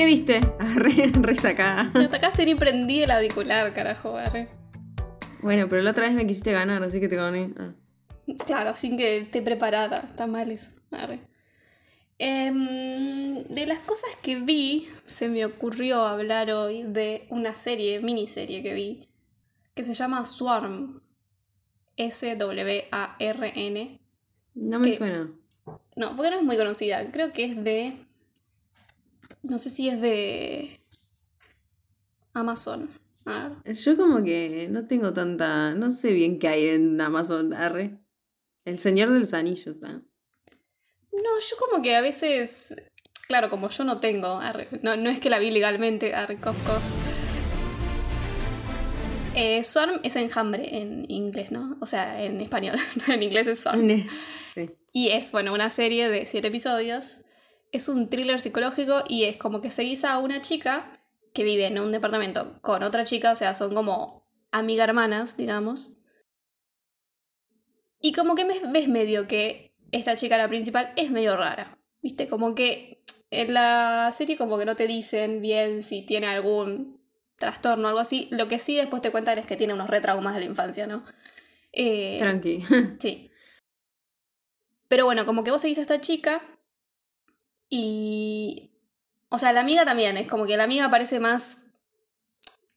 ¿Qué viste? Re, re sacada. Me atacaste ni prendí el auricular, carajo, arre. Bueno, pero la otra vez me quisiste ganar, así que te gané. Ah. Claro, sin que esté preparada. Está mal eso. Arre. Em, de las cosas que vi, se me ocurrió hablar hoy de una serie, miniserie que vi, que se llama Swarm. S-W-A-R-N. No me suena. No, porque no es muy conocida. Creo que es de. No sé si es de. Amazon. A ver. Yo como que no tengo tanta... No sé bien qué hay en Amazon, arre. El Señor de los Anillos, ¿ah? No, yo como que a veces. Claro, como yo no tengo. arre, no, no es que la vi legalmente. Arre, cof, cof. Eh, Swarm es enjambre en inglés, ¿no? O sea, en español. en inglés es Swarm. Sí. Y es, bueno, una serie de siete episodios. Es un thriller psicológico y es como que seguís a una chica que vive en un departamento con otra chica, o sea, son como amiga hermanas, digamos. Y como que ves medio que esta chica, la principal, es medio rara. ¿Viste? Como que en la serie como que no te dicen bien si tiene algún trastorno o algo así. Lo que sí después te cuentan es que tiene unos retraumas de la infancia, ¿no? Eh, Tranqui. Sí. Pero bueno, como que vos seguís a esta chica y... O sea, la amiga también, es como que la amiga parece más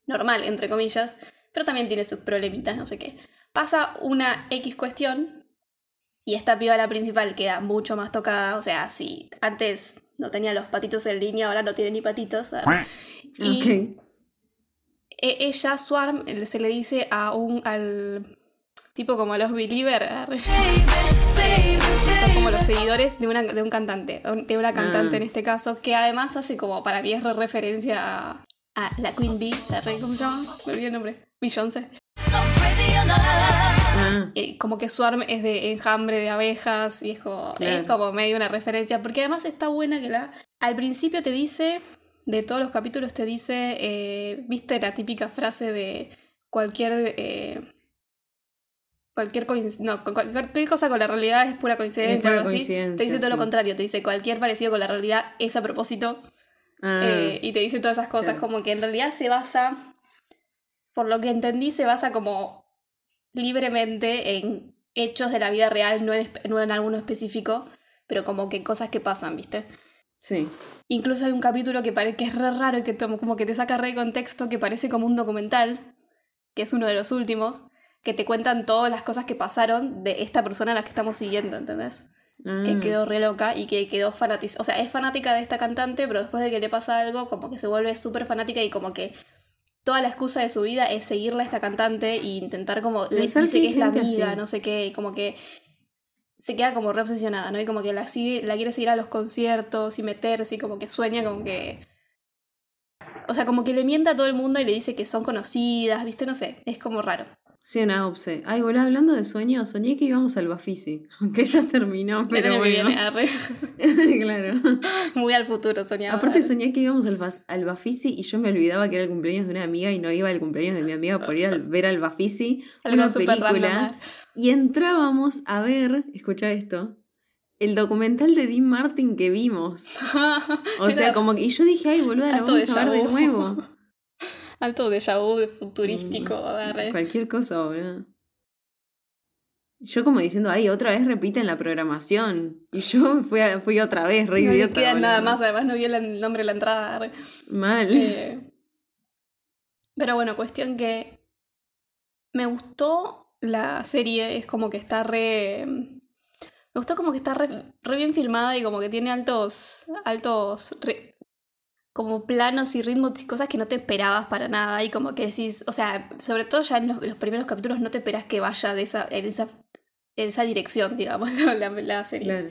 normal, entre comillas, pero también tiene sus problemitas, no sé qué. Pasa una X cuestión y esta piba, la principal, queda mucho más tocada, o sea, si antes no tenía los patitos en línea, ahora no tiene ni patitos. Y e- ella, Swarm, se le dice a un... al... tipo como los believer. Son como los seguidores de, una, de un cantante, de una cantante Ah. en este caso, que además hace como, para mí es re referencia a, a la Queen Bee, la re- ¿cómo se llama? Me olvidé el nombre, Beyoncé. Ah, Eh, como que Swarm es de enjambre de abejas y es como, Claro. es como medio una referencia, porque además está buena que la... Al principio te dice, de todos los capítulos te dice, eh, viste la típica frase de cualquier... eh, Cualquier, no, cu- cualquier cosa con la realidad es pura coincidencia. pura o algo así. coincidencia, Te dice todo lo contrario, te dice cualquier parecido con la realidad es a propósito. ah, Eh, y te dice todas esas cosas, claro. como que en realidad se basa, por lo que entendí, se basa como libremente en hechos de la vida real, no en, no en alguno específico, pero como que cosas que pasan, ¿viste? sí. Incluso hay un capítulo que parece que es re raro y que como que te saca re contexto, que parece como un documental, que es uno de los últimos, que te cuentan todas las cosas que pasaron de esta persona a la que estamos siguiendo, ¿entendés? Ah, que quedó re loca y que quedó fanática. O sea, es fanática de esta cantante, pero después de que le pasa algo, como que se vuelve súper fanática y como que toda la excusa de su vida es seguirle a esta cantante e intentar como. Le dice que es la amiga, así. no sé qué, y como que se queda como re obsesionada, ¿no? Y como que la, sigue, la quiere seguir a los conciertos y meterse y como que sueña como que. O sea, como que le mienta a todo el mundo y le dice que son conocidas, ¿viste? No sé, es como raro. Sí, una obse. Ay, boludo, hablando de sueños, soñé que íbamos al Bafisi. Aunque ya terminó, pero bueno. claro. muy al futuro soñaba. Aparte soñé que íbamos al, al Bafisi y yo me olvidaba que era el cumpleaños de una amiga y no iba al cumpleaños de mi amiga por ir a ver al Bafisi, una película. Y entrábamos a ver, escucha esto, el documental de Dean Martin que vimos. O sea, como que... Y yo dije, ay, boluda, la vamos a ver de nuevo. Alto déjà vu de futurístico, arre. Cualquier cosa, boludo. Yo como diciendo, ay, otra vez repiten la programación. Y yo fui, a- fui otra vez, re No idiota, queda nada más, además no vio el nombre de la entrada. Mal. Eh, pero bueno, cuestión que me gustó la serie, es como que está re... Me gustó como que está re, re bien filmada y como que tiene altos, altos, re- como planos y ritmos y cosas que no te esperabas para nada y como que decís, o sea, sobre todo ya en los, los primeros capítulos no te esperas que vaya de esa, en esa, en esa dirección, digamos, la, la- la serie. Claro.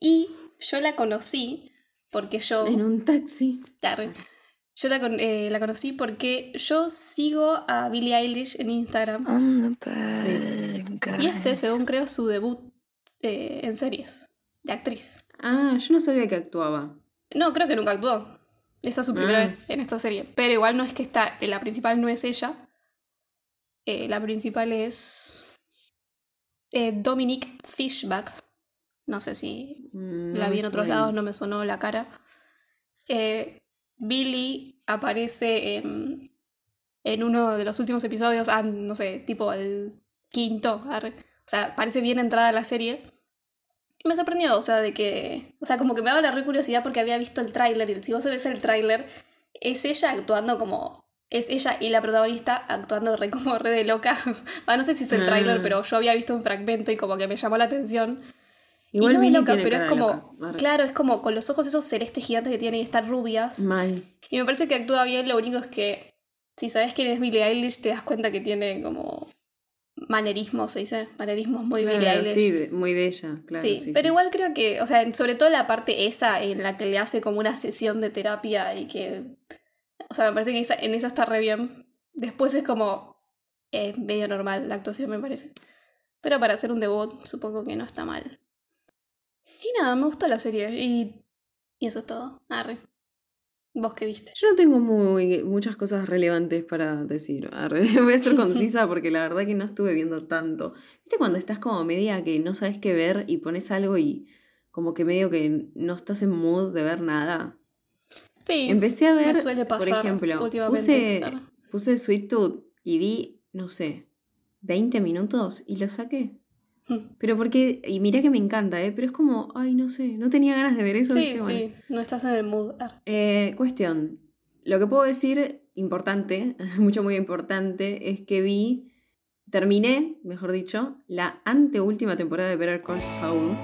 Y yo la conocí porque yo... En un taxi. Arre. Yo la, eh, la conocí porque yo sigo a Billie Eilish en Instagram. Y este, según creo, es su debut eh, en series de actriz. Ah, yo no sabía que actuaba. No, creo que nunca actuó. Esta es su primera Ah. vez en esta serie. Pero igual no es que está. eh, La principal no es ella. Eh, la principal es. eh, Dominique Fishback. No sé si Mm, la vi en otros lados, no me sonó la cara. Eh, Billy aparece en, en uno de los últimos episodios, ah, no sé, tipo el quinto, arre. o sea, parece bien entrada la serie. Y me sorprendió, o sea, de que, o sea, como que me daba la re curiosidad porque había visto el tráiler y si vos ves el tráiler, es ella actuando como, es ella y la protagonista actuando re como re de loca. Ah, no sé si es el tráiler, Ah. pero yo había visto un fragmento y como que me llamó la atención. Igual y no de Billy loca, pero es como, claro, es como con los ojos esos celestes gigantes que tiene y están rubias. Mal. Y me parece que actúa bien, lo único es que si sabes quién es Billie Eilish te das cuenta que tiene como manerismos, se dice, manerismos muy Billie Claro, Eilish. sí, muy de ella, claro. sí, sí, pero sí. igual creo que, o sea, sobre todo la parte esa en la que le hace como una sesión de terapia y que, o sea, me parece que esa- en esa está re bien. Después es como eh, medio normal la actuación, me parece. Pero para hacer un debut, supongo que no está mal. Y nada, me gustó la serie y, y eso es todo. Arre. ¿Vos qué viste? Yo no tengo muy, muchas cosas relevantes para decir. Voy a ser concisa porque la verdad que no estuve viendo tanto. ¿Viste cuando estás como media que no sabes qué ver y pones algo y como que medio que no estás en mood de ver nada? Sí, Empecé a ver, me suele por pasar ejemplo, últimamente. puse, puse Sweet Tooth y vi, no sé, 20 minutos y lo saqué. Pero porque, y mirá que me encanta, ¿eh? Pero es como, ay, no sé, no tenía ganas de ver eso. Sí, sí, no estás en el mood. Arre. Eh, cuestión. Lo que puedo decir importante, mucho muy importante, es que vi, terminé, mejor dicho, la anteúltima temporada de Better Call Saul.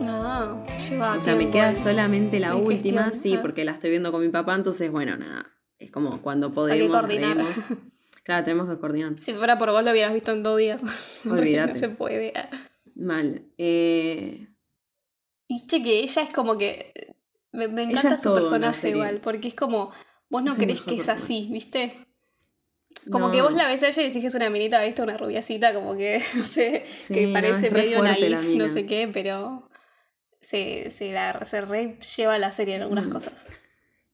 Ah, lleva o sea, me queda solamente la última, gestión, sí, ah. porque la estoy viendo con mi papá, entonces, bueno, nada. Es como cuando podemos, vemos. Claro, tenemos que coordinar. Si fuera por vos lo hubieras visto en dos días. Olvídate. no se puede. Mal. Eh, Viste que ella es como que. Me, encanta su personaje igual, porque es como. Vos no Es crees que es así, ¿viste? Como no, que vos la ves a ella y decís que es una minita, ¿viste? Una rubiacita, como que, no sé, Sí, que parece medio naif, no sé qué, pero se, se, la, se re lleva la serie en algunas Mm. cosas.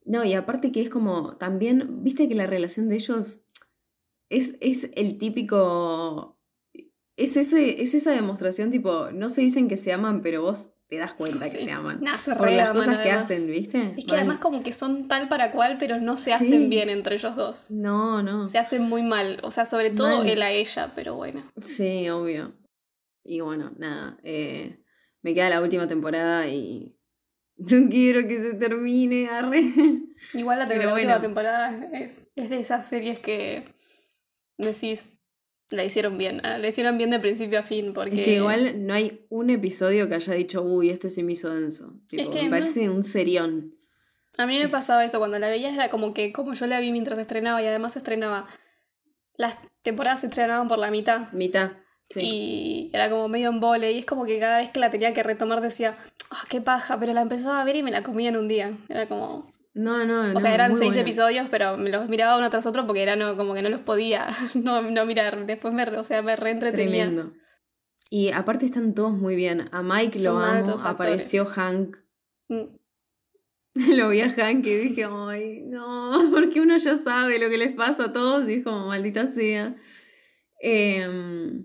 No, y aparte que es como, también, viste que la relación de ellos es, es el típico, es, ese, es esa demostración tipo, no se dicen que se aman, pero vos te das cuenta que se aman. Nah, se Por re las aman, cosas que además. hacen, ¿viste? Es que además como que son tal para cual, pero no se Sí. hacen bien entre ellos dos. No, no. Se hacen muy mal. O sea, sobre todo Mal. él a ella, pero bueno. Sí, obvio. Y bueno, nada. eh, me queda la última temporada y no quiero que se termine, arre. Igual la, la bueno. última temporada es, es de esas series que decís, la hicieron bien. ah, La hicieron bien de principio a fin, porque... Es que igual no hay un episodio que haya dicho, uy, este se me hizo denso. Tipo, Es que me no- parece un serión. A mí me es- pasaba eso, cuando la veías era como que, como yo la vi mientras estrenaba y además estrenaba, las temporadas se estrenaban por la mitad. Mitad. Sí. Y era como medio en vole, y es como que cada vez que la tenía que retomar decía, ah, qué paja, pero la empezaba a ver y me la comía en un día. Era como, No, no, O sea, eran seis episodios, pero me los miraba uno tras otro porque era no, como que no los podía no, no mirar. Después me, o sea, me reentretenía. Tremendo. Y aparte están todos muy bien. A Mike lo Son amo. altos Apareció actores. Hank. Mm. lo vi a Hank y dije, ay, no, porque uno ya sabe lo que les pasa a todos y es como, maldita sea. Em,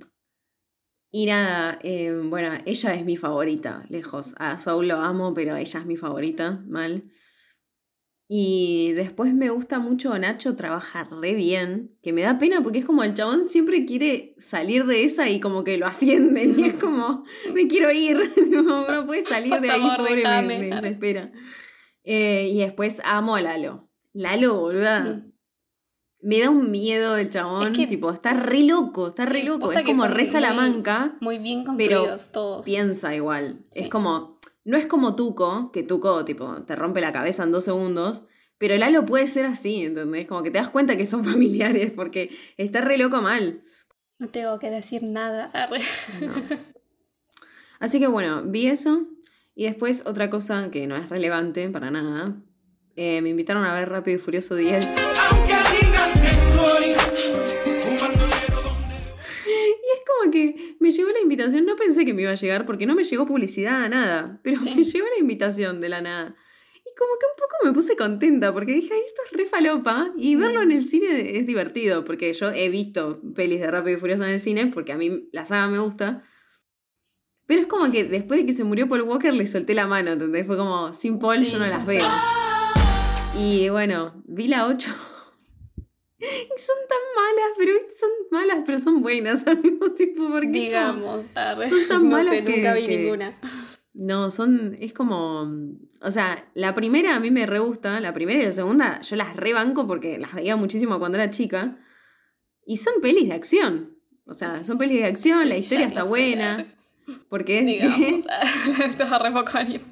y nada, em, bueno, ella es mi favorita, lejos. A Saul lo amo, pero ella es mi favorita, mal. Y después me gusta mucho Nacho, trabaja re bien, que me da pena porque es como el chabón siempre quiere salir de esa y como que lo ascienden y es como, me quiero ir, no, no puede salir Por de ahí, favor, pobre, me- déjame. me, desespera. Eh, y después amo a Lalo. Lalo, boluda. Me da un miedo el chabón, Es que- tipo, está re loco, está re loco. Es como re muy- Salamanca, Muy bien Pero construidos todos. piensa igual. Sí. Es como, no es como Tuco, que Tuco, tipo, te rompe la cabeza en dos segundos. Pero Lalo puede ser así, ¿entendés? Como que te das cuenta que son familiares porque está re loco mal. No tengo que decir nada. No. Así que bueno, vi eso. Y después otra cosa que no es relevante para nada. eh, me invitaron a ver Rápido y Furioso 10. Aunque digan que soy como que me llegó la invitación, no pensé que me iba a llegar porque no me llegó publicidad, nada, pero Sí. me llegó la invitación de la nada. Y como que un poco me puse contenta porque dije, ay, esto es re falopa y verlo en el cine es divertido porque yo he visto pelis de Rápido y Furioso en el cine porque a mí la saga me gusta. Pero es como que después de que se murió Paul Walker le solté la mano, ¿entendés? Fue como, sin Paul Sí, yo no las veo. Y bueno, vi la 8. Son tan malas, pero son malas, pero son buenas al mismo tiempo. Porque Digamos, tarde. Son tan no malas sé, que- nunca vi que- ninguna. No, son. Es como. O sea, la primera a mí me re gusta. La primera y la segunda yo las rebanco porque las veía muchísimo cuando era chica. Y son pelis de acción. O sea, son pelis de acción, la historia está sé, buena. Porque es. Digamos, estaba re poco ánimo.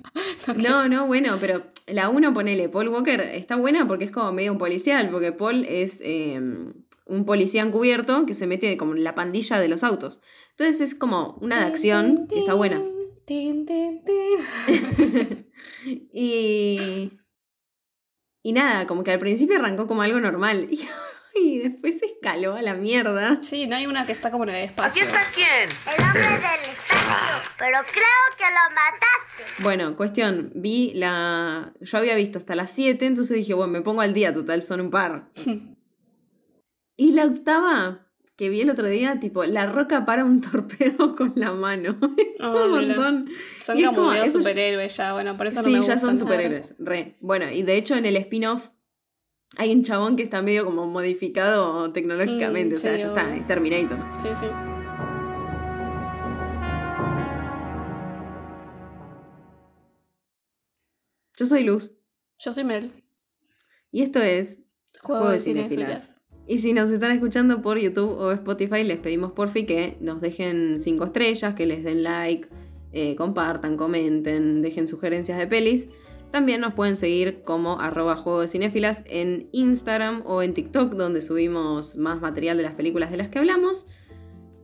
No, No, no, bueno, pero la 1, ponele, Paul Walker está buena porque es como medio un policial, porque Paul es eh, un policía encubierto que se mete como en la pandilla de los autos. Entonces es como una de acción y está buena. Y. Y nada, como que al principio arrancó como algo normal. Y, después se escaló a la mierda. Sí, no hay una que está como en el ¿Aquí espacio. está quién? El hombre del espacio, pero creo que lo mataste. Bueno, cuestión, vi la. Yo había visto hasta las 7, entonces dije, bueno, me pongo al día, total, son un par. y la octava, que vi el otro día, tipo, la roca para un torpedo con la mano. Es Oh, un montón. Son Y como, como- superhéroes ya, bueno, por eso no Sí, me ya son superhéroes, re. Bueno, y de hecho en el spin-off hay un chabón que está medio como modificado tecnológicamente, Mm, o sea, sí, ya está, es Terminator. Sí, sí. Yo soy Luz Yo soy Mel. y esto es Juego, Juego de de cinéfilas. Y si nos están escuchando por YouTube o Spotify, les pedimos porfi que nos dejen cinco estrellas, que les den like, eh, compartan, comenten, dejen sugerencias de pelis. También nos pueden seguir como arroba juego de cinéfilas en Instagram o en TikTok, donde subimos más material de las películas de las que hablamos.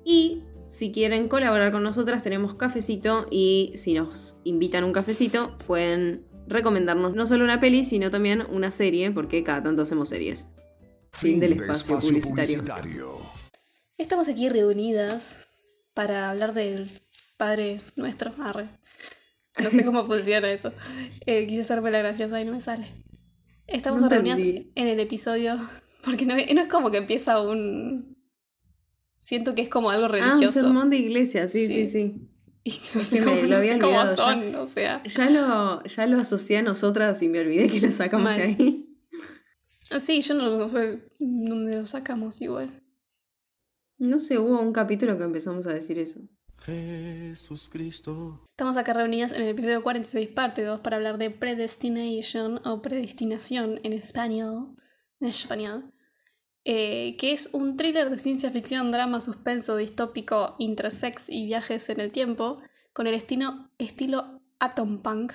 Y si quieren colaborar con nosotras, tenemos cafecito y si nos invitan un cafecito, pueden recomendarnos no solo una peli, sino también una serie, porque cada tanto hacemos series. Fin del de espacio publicitario. Estamos aquí reunidas para hablar del Padre Nuestro. Arre. No sé cómo funciona eso. Eh, quise hacerme la graciosa y no me sale. Estamos No entendí. en el episodio. Porque no, no es como que empieza un. Siento que es como algo Ah, un religioso. sermón de iglesia, sí, sí, Sí. sí. y no sé cómo, lo no había sé cómo olvidado ya. son, o sea. Ya lo, ya lo asocié a nosotras y me olvidé que lo sacamos Mal. de ahí. Ah, Sí, yo no, no sé dónde lo sacamos igual. No sé, hubo un capítulo que empezamos a decir eso. Jesús Cristo. Estamos acá reunidas en el episodio 46, parte 2, para hablar de Predestination o Predestinación en español. En español. eh, que es un thriller de ciencia ficción, drama, suspenso, distópico, intersex y viajes en el tiempo, con el estilo, estilo Atom Punk.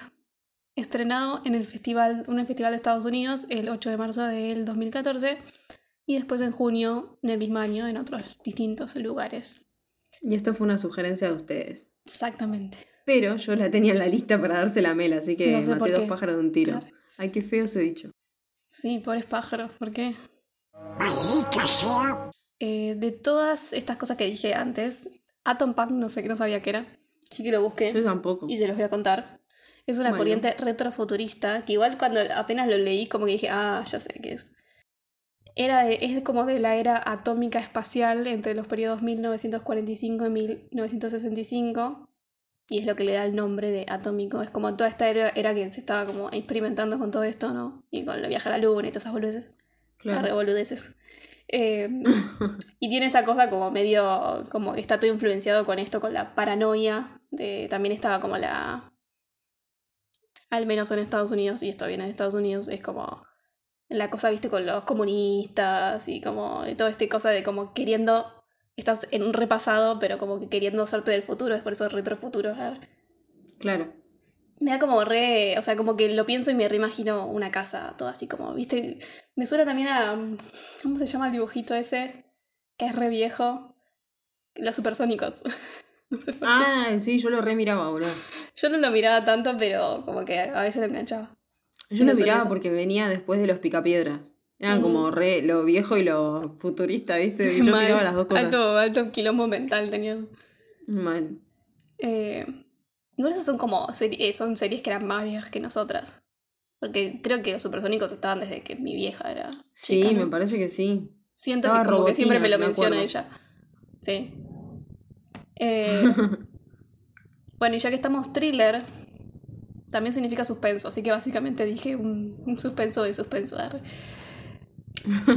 Estrenado en el festival, un festival de Estados Unidos el 8 de marzo del 2014 y después en junio del mismo año en otros distintos lugares. Y esto fue una sugerencia de ustedes. Exactamente. Pero yo la tenía en la lista para dársela a Mel, así que No sé por maté dos pájaros de un tiro. Claro. Ay, qué feo ese dicho. Sí, pobres pájaros, ¿por qué? Eh, de todas estas cosas que dije antes, Atom Punk no sé que no sabía qué era. Sí que lo busqué Yo tampoco. y se los voy a contar. Es una Bueno. corriente retrofuturista que igual cuando apenas lo leí como que dije, ah, ya sé qué es. Era de- es como de la era atómica espacial entre los periodos 1945 y 1965 y es lo que le da el nombre de atómico. Es como toda esta era, era que se estaba como experimentando con todo esto, ¿no? Y con el viaje a la luna y todas esas boludeces. Las revoludeces. Eh, y tiene esa cosa como medio, como está todo influenciado con esto, con la paranoia. De, también estaba como la... Al menos en Estados Unidos, y esto viene de Estados Unidos, es como la cosa, viste, con los comunistas y como de toda esta cosa de como queriendo... Estás en un repasado, pero como que queriendo hacerte del futuro, es por eso retrofuturo. ver. Claro. Me da como re. O sea, como que lo pienso y me reimagino una casa, todo así como, ¿viste? Me suena también a. ¿Cómo se llama el dibujito ese? Que es re viejo. Los supersónicos. no sé por qué. Ah, sí, yo lo remiraba, boludo. Yo no lo miraba tanto, pero como que a veces lo enganchaba. Yo lo miraba porque venía después de los picapiedras. Eran Mm. como re lo viejo y lo futurista, ¿viste? Y yo Mal. miraba las dos cosas. Alto, alto quilombo mental tenía. Mal. Eh, igual esas son como. seri- eh, son series que eran más viejas que nosotras. Porque creo que los supersónicos estaban desde que mi vieja era. Sí, chica, ¿no? me parece que sí. Siento Estaba que como que siempre me lo me menciona ella. Sí. Eh, bueno, y ya que estamos thriller, también significa suspenso, así que básicamente dije un, un suspenso de suspenso.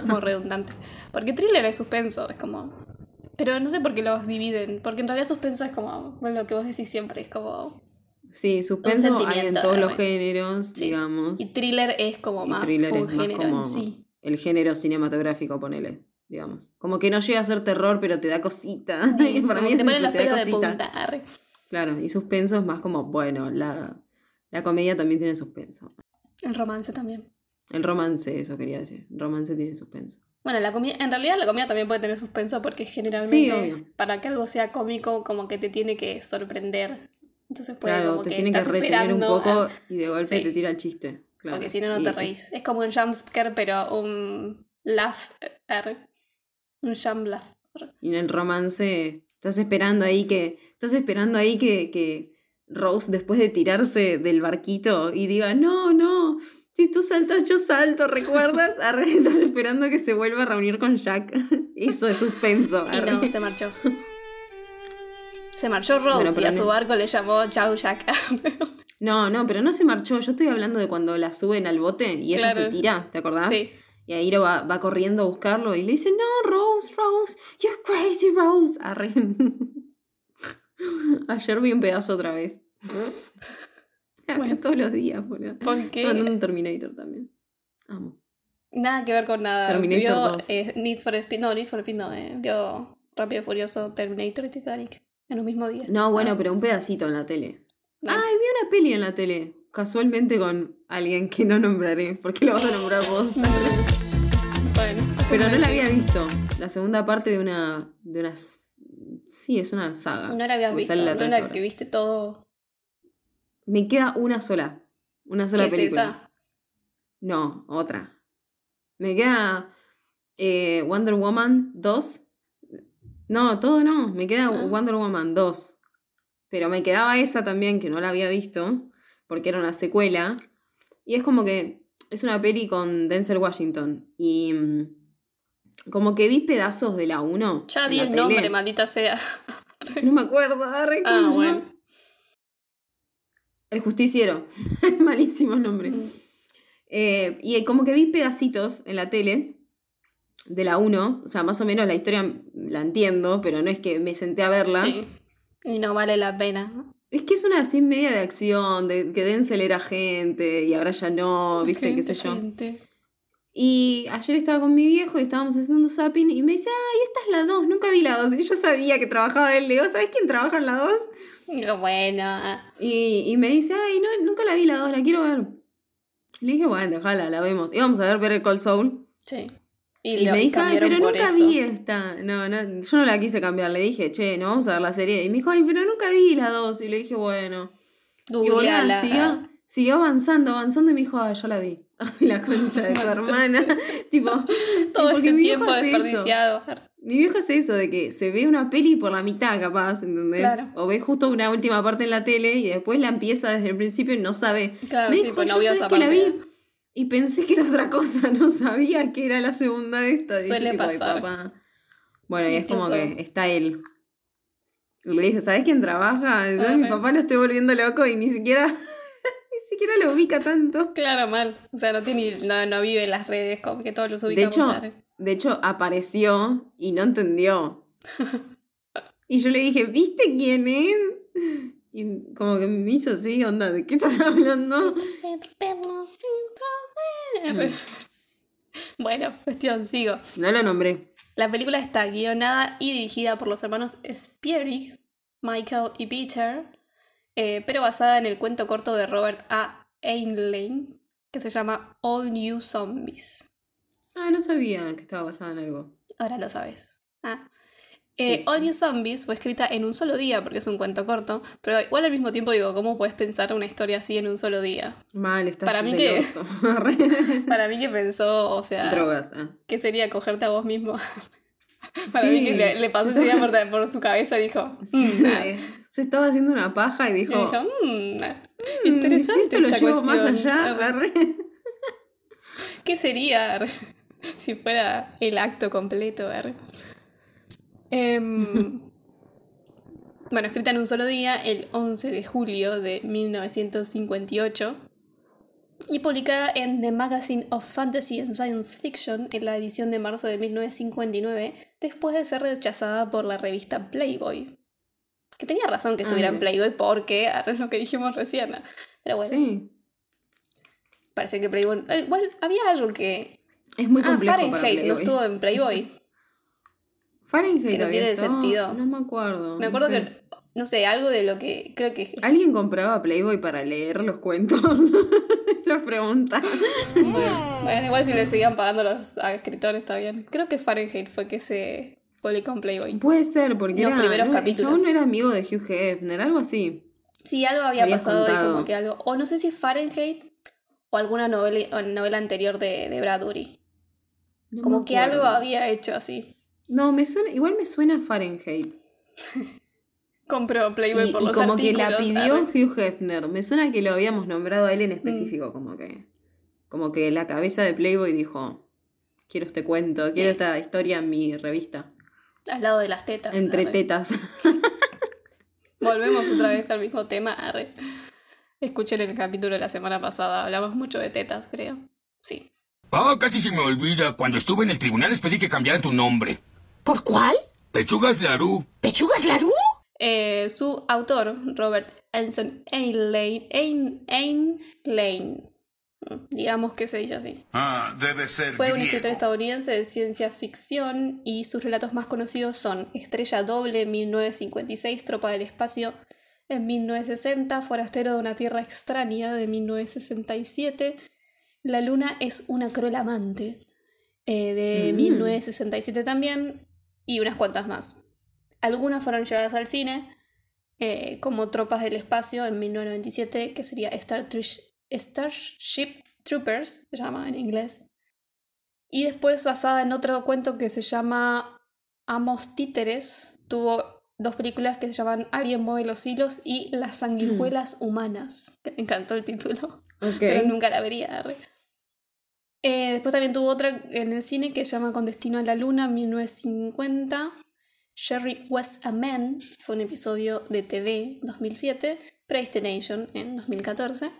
Como redundante. Porque thriller es suspenso, es como. Pero no sé por qué los dividen, porque en realidad suspenso es como, bueno, lo que vos decís siempre, es como... Sí, suspenso hay en todos los géneros, Sí. digamos. Y thriller es como más un es más género como en sí. el género cinematográfico, ponele, digamos. Como que no llega a ser terror, pero te da cosita. Sí, Para mí te ponen los pelos de punta. Claro, y suspenso es más como, bueno, la, la comedia también tiene suspenso. El romance también. El romance, eso quería decir. El romance tiene suspenso. Bueno, la comida, en realidad la comida también puede tener suspenso porque generalmente Sí, para que algo sea cómico como que te tiene que sorprender. Entonces puede Claro, como te que tiene que retener un poco a- y de golpe Sí. te tira el chiste. Claro. porque si no no Y- te reís. Es como un jumpscare pero un laugh. Un jump laugh. Y en el romance estás esperando ahí que. Estás esperando ahí que, que Rose, después de tirarse del barquito y diga, no, no. Si tú saltas, yo salto, ¿recuerdas? Arre, estás esperando que se vuelva a reunir con Jack. Eso es suspenso. Y arre. no, se marchó. Se marchó Rose Bueno, y a su no- barco le llamó Chau Jack. No, no, pero no se marchó. Yo estoy hablando de cuando la suben al bote y ella Claro. se tira, ¿te acordás? sí. Y lo va, va corriendo a buscarlo y le dice, no, Rose, Rose, you're crazy, Rose. Arre. Ayer vi un pedazo otra vez. Bueno. Todos los días, boludo. ¿Por Estoy qué? mandando un Terminator también. Amo. Nada que ver con nada. Terminator vio 2. eh, Need for Speed. No, Need for Speed no. Eh, vio Rápido y Furioso, Terminator y Titanic. En un mismo día. No, bueno, Ah, pero un pedacito en la tele. Bueno. Ay, vi una peli en la tele. Casualmente con alguien que no nombraré, porque lo vas a nombrar vos. Bueno, Pero no la había visto. La segunda parte de una. de unas. Sí, es una saga. No la habías visto. la No que viste todo. Me queda una sola. Una sola ¿Qué es película. esa? No, otra. Me queda eh, Wonder Woman 2. No, todo no. Me queda Ah. Wonder Woman 2. Pero me quedaba esa también, que no la había visto, porque era una secuela. Y es como que es una peli con Denzel Washington. Y mm, como que vi pedazos de la 1. Ya di el tele. nombre, maldita sea. No me acuerdo. arre, ¿cómo Ah, se llama? El justiciero. Malísimo nombre. Mm. Eh, y como que vi pedacitos en la tele de la 1, o sea, más o menos la historia la entiendo, pero no es que me senté a verla. Sí. Y no vale la pena. Es que es una así media de acción, de que Denzel era gente y ahora ya no, viste, qué sé yo. Gente. Y ayer estaba con mi viejo y estábamos haciendo zapping y me dice, ay, esta es la 2, nunca vi la 2. Y yo sabía que trabajaba él, le digo, ¿sabes quién trabaja en la 2? No, Bueno. Y, y me dice, ay, no, nunca la vi la 2, la quiero ver. Le dije, bueno, déjala, la vemos. Íbamos a ver Better Call Soul. Sí. Y, me dice, ay, pero nunca eso. vi esta. No, no, yo no la quise cambiar. Le dije, che, no vamos a ver la serie. Y me dijo, ay, pero nunca vi la 2. Y le dije, bueno. Y Googleala. Siguió, avanzando, avanzando y me dijo, ay, yo la vi. Ay, la concha de tu hermana. tipo, Todo este tiempo desperdiciado. Mi viejo hace eso de que se ve una peli por la mitad, capaz, ¿entendés? Claro. O ve justo una última parte en la tele y después la empieza desde el principio y no sabe. Claro, Me sí, dijo, pues no "Yo vio esa la vi y pensé que era otra cosa, no sabía que era la segunda de esta. Suele tipo, "Ay, pasar. papá". Bueno, y es como que está él. Le dije, ¿sabes quién trabaja? Yo, Ah, mi papá lo estoy volviendo loco y ni siquiera, siquiera lo ubica tanto. Claro, mal. O sea, no tiene, no, no vive en las redes, como que todos los De ubicamos. hecho, de hecho, apareció y no entendió. Y yo le dije, ¿viste quién es? Y como que me hizo así, onda, ¿de qué estás hablando? Bueno, cuestión, sigo. No lo nombré. La película está guionada y dirigida por los hermanos Spierig, Michael y Peter, eh, pero basada en el cuento corto de Robert A. Heinlein, que se llama All New Zombies. Ah, no sabía que estaba basada en algo. Ahora lo sabes. Ah. Eh, Sí. All New Zombies fue escrita en un solo día porque es un cuento corto, pero igual al mismo tiempo digo, ¿cómo puedes pensar una historia así en un solo día? Mal, está Para mí que-. Para mí que pensó, o sea, Drogas. ah. ¿qué sería cogerte a vos mismo? Para Sí. mí que le, le pasó esa idea por, por su cabeza y dijo, Sí, "Mm, eh, se estaba haciendo una paja y Y dijo, "Mm, "Mm, interesante esto lo llevo más cuestión". allá. Arre. arre". ¿Qué sería si fuera el acto completo? Em, bueno, escrita en un solo día, el 11 de julio de 1958, y publicada en The Magazine of Fantasy and Science Fiction en la edición de marzo de 1959, después de ser rechazada por la revista Playboy. Que tenía razón que estuviera en Ah, Playboy porque es lo que dijimos recién. Pero bueno, Sí. parece que Playboy. eh, Igual había algo que. Es muy Ah, complejo para Fahrenheit no estuvo en Playboy. Fahrenheit que no tiene sentido. No me acuerdo. Me no acuerdo sé. que. No sé, algo de lo que. Creo que. ¿Alguien compraba Playboy para leer los cuentos? la pregunta. Bueno, igual si le seguían pagando los a escritores está bien. Creo que Fahrenheit fue que se Playboy. Puede ser, porque Los era, primeros no, capítulos. El chabón no era amigo de Hugh Hefner, algo así. Sí, algo había, Había pasado y como que algo. O no sé si Fahrenheit o alguna novela, o novela anterior de, de Bradbury. No Como que algo había hecho así. No, me suena, igual me suena Fahrenheit. Compró Playboy Y, por y los como que la pidió. Hugh Hefner. Me suena que lo habíamos nombrado a él Mm. en específico, como que. Como que la cabeza de Playboy dijo. Quiero este cuento, quiero Sí. esta historia en mi revista. Al lado de las tetas. Entre arre. tetas. Volvemos otra vez al mismo tema. Arre. Escuchen el capítulo de la semana pasada. Hablamos mucho de tetas, creo. Sí. Oh, casi se me olvida. Cuando estuve en el tribunal les pedí que cambiaran tu nombre. ¿Por cuál? Pechugas Larú. ¿Pechugas Larú? Eh, su autor, Robert Anson Ainlane, Ain, Ainlane, digamos que se dice así, Ah, debe ser fue un escritor estadounidense de ciencia ficción y sus relatos más conocidos son Estrella Doble, 1956, Tropa del Espacio, en 1960, Forastero de una Tierra Extraña, de 1967, La Luna es una cruel amante, eh, de Mm. 1967 también, y unas cuantas más. Algunas fueron llevadas al cine, eh, como Tropas del Espacio en 1997, que sería Star Trish- Starship Troopers, se llama en inglés. Y después basada en otro cuento que se llama Amos Títeres, tuvo dos películas que se llaman Alguien mueve los hilos y Las sanguijuelas humanas, que me encantó el título, pero nunca la vería. Eh, después también tuvo otra en el cine que se llama Con Destino a la Luna, 1950. Sherry Was a Man fue un episodio de TV 2007. Predestination en 2014.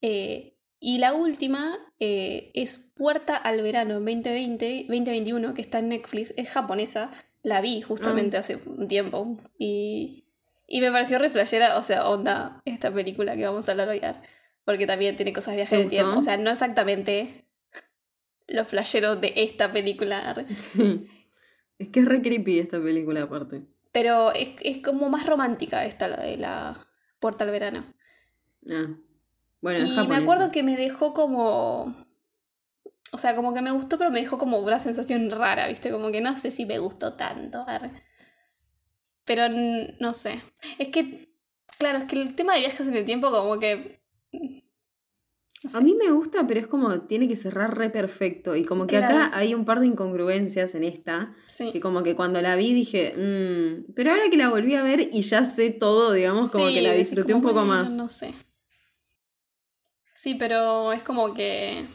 Eh, y la última eh, es Puerta al Verano 2020, 2021, que está en Netflix. Es japonesa. La vi justamente hace un tiempo. Y, y me pareció re flashera, o sea, onda esta película que vamos a hablar hoy. Porque también tiene cosas de viaje ¿Te del tiempo. O sea, no exactamente lo flashero de esta película. Sí. Es que es re creepy esta película aparte. Pero es, es como más romántica esta, la de la Puerta al Verano. Ah. Bueno, Y me acuerdo que me dejó como. O sea, como que me gustó, pero me dejó como una sensación rara, ¿viste? Como que no sé si me gustó tanto. Pero no sé. Es que, claro, es que el tema de viajes en el tiempo, como que. no sé. A mí me gusta, pero es como tiene que cerrar re perfecto. Y como que acá hay un par de incongruencias en esta. Sí. Que como que cuando la vi dije, "Mm", pero ahora que la volví a ver y ya sé todo, digamos, como Sí, que la disfruté como, un poco "Bueno, más. No sé. Sí, pero es como que.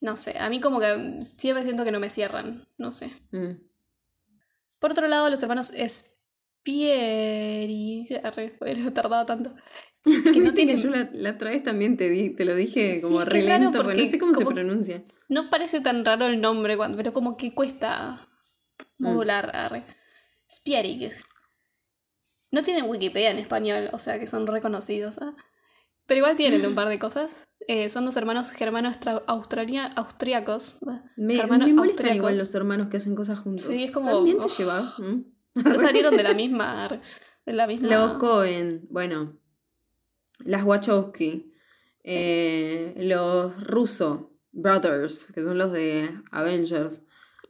No sé, a mí como que siempre siento que no me cierran, no sé. Mm. Por otro lado, los hermanos Spieri. Hubiera tardado tanto. Que no tienen. yo la, la otra vez también te, di, te lo dije Sí, como que re lento, porque no sé cómo se pronuncia. No parece tan raro el nombre, cuando, pero como que cuesta modular. Arre. Spierig. No tienen Wikipedia en español, o sea que son reconocidos. ¿ah? Pero igual tienen un par de cosas. Eh, son dos hermanos germanos austriacos. Me, germanos me molestan los hermanos que hacen cosas juntos. Sí, es como- ¿También te uf. llevas? ¿Mm? Ya salieron de la misma. De la misma. Los Cohen, bueno, las Wachowski, eh, los Russo Brothers, que son los de Avengers,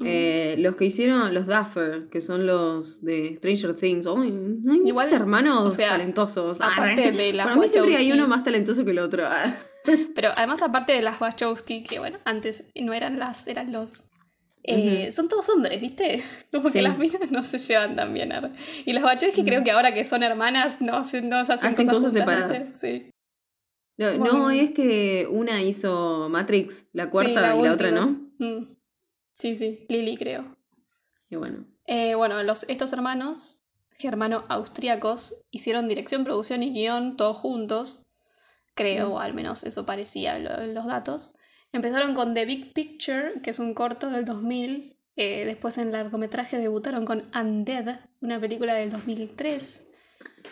eh, los que hicieron los Duffer, que son los de Stranger Things. Hay muchos Igual, hermanos o sea, talentosos. aparte de las Para mí siempre hay uno más talentoso que el otro. Ah. Pero además, aparte de las Wachowski, que bueno, antes no eran las, eran los. eh, Son todos hombres, ¿viste? Como Sí. que las minas no se llevan tan bien. Y las Wachowski creo que ahora que son hermanas no, se- no se hacen, Hacen cosas juntas, separadas. Sí. No, es que una hizo Matrix, la cuarta, Sí, y la otra no. Mm. Sí, sí, Lily creo. Y bueno. Eh, bueno, los, estos hermanos germano-austriacos hicieron dirección, producción y guion todos juntos. Creo, o al menos eso parecía lo- los datos. Empezaron con The Big Picture, que es un corto del 2000. eh, después en largometraje debutaron con Undead, una película del 2003.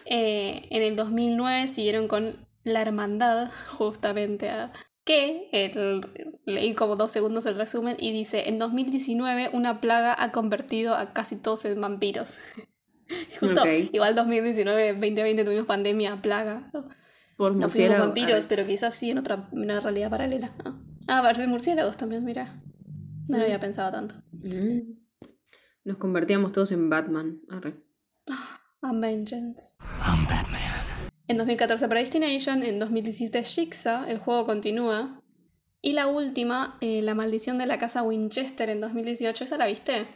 Eh, en el 2009 siguieron con La Hermandad, justamente a... Que el- leí como dos segundos el resumen y dice, en 2019 una plaga ha convertido a casi todos en vampiros. Justo, Ok. igual 2019, 2020 tuvimos pandemia, plaga. ¿no? Por No fuimos vampiros, Ah, pero quizás sí en otra en una realidad paralela. Ah, ah parecen murciélagos también, mira. No lo había pensado tanto. mm. Nos convertíamos todos en Batman. Arre. A Vengeance. En 2014 Predestination, en 2017 Jigsaw, el juego continúa. Y la última, eh, La maldición de la casa Winchester en 2018, ¿esa la viste?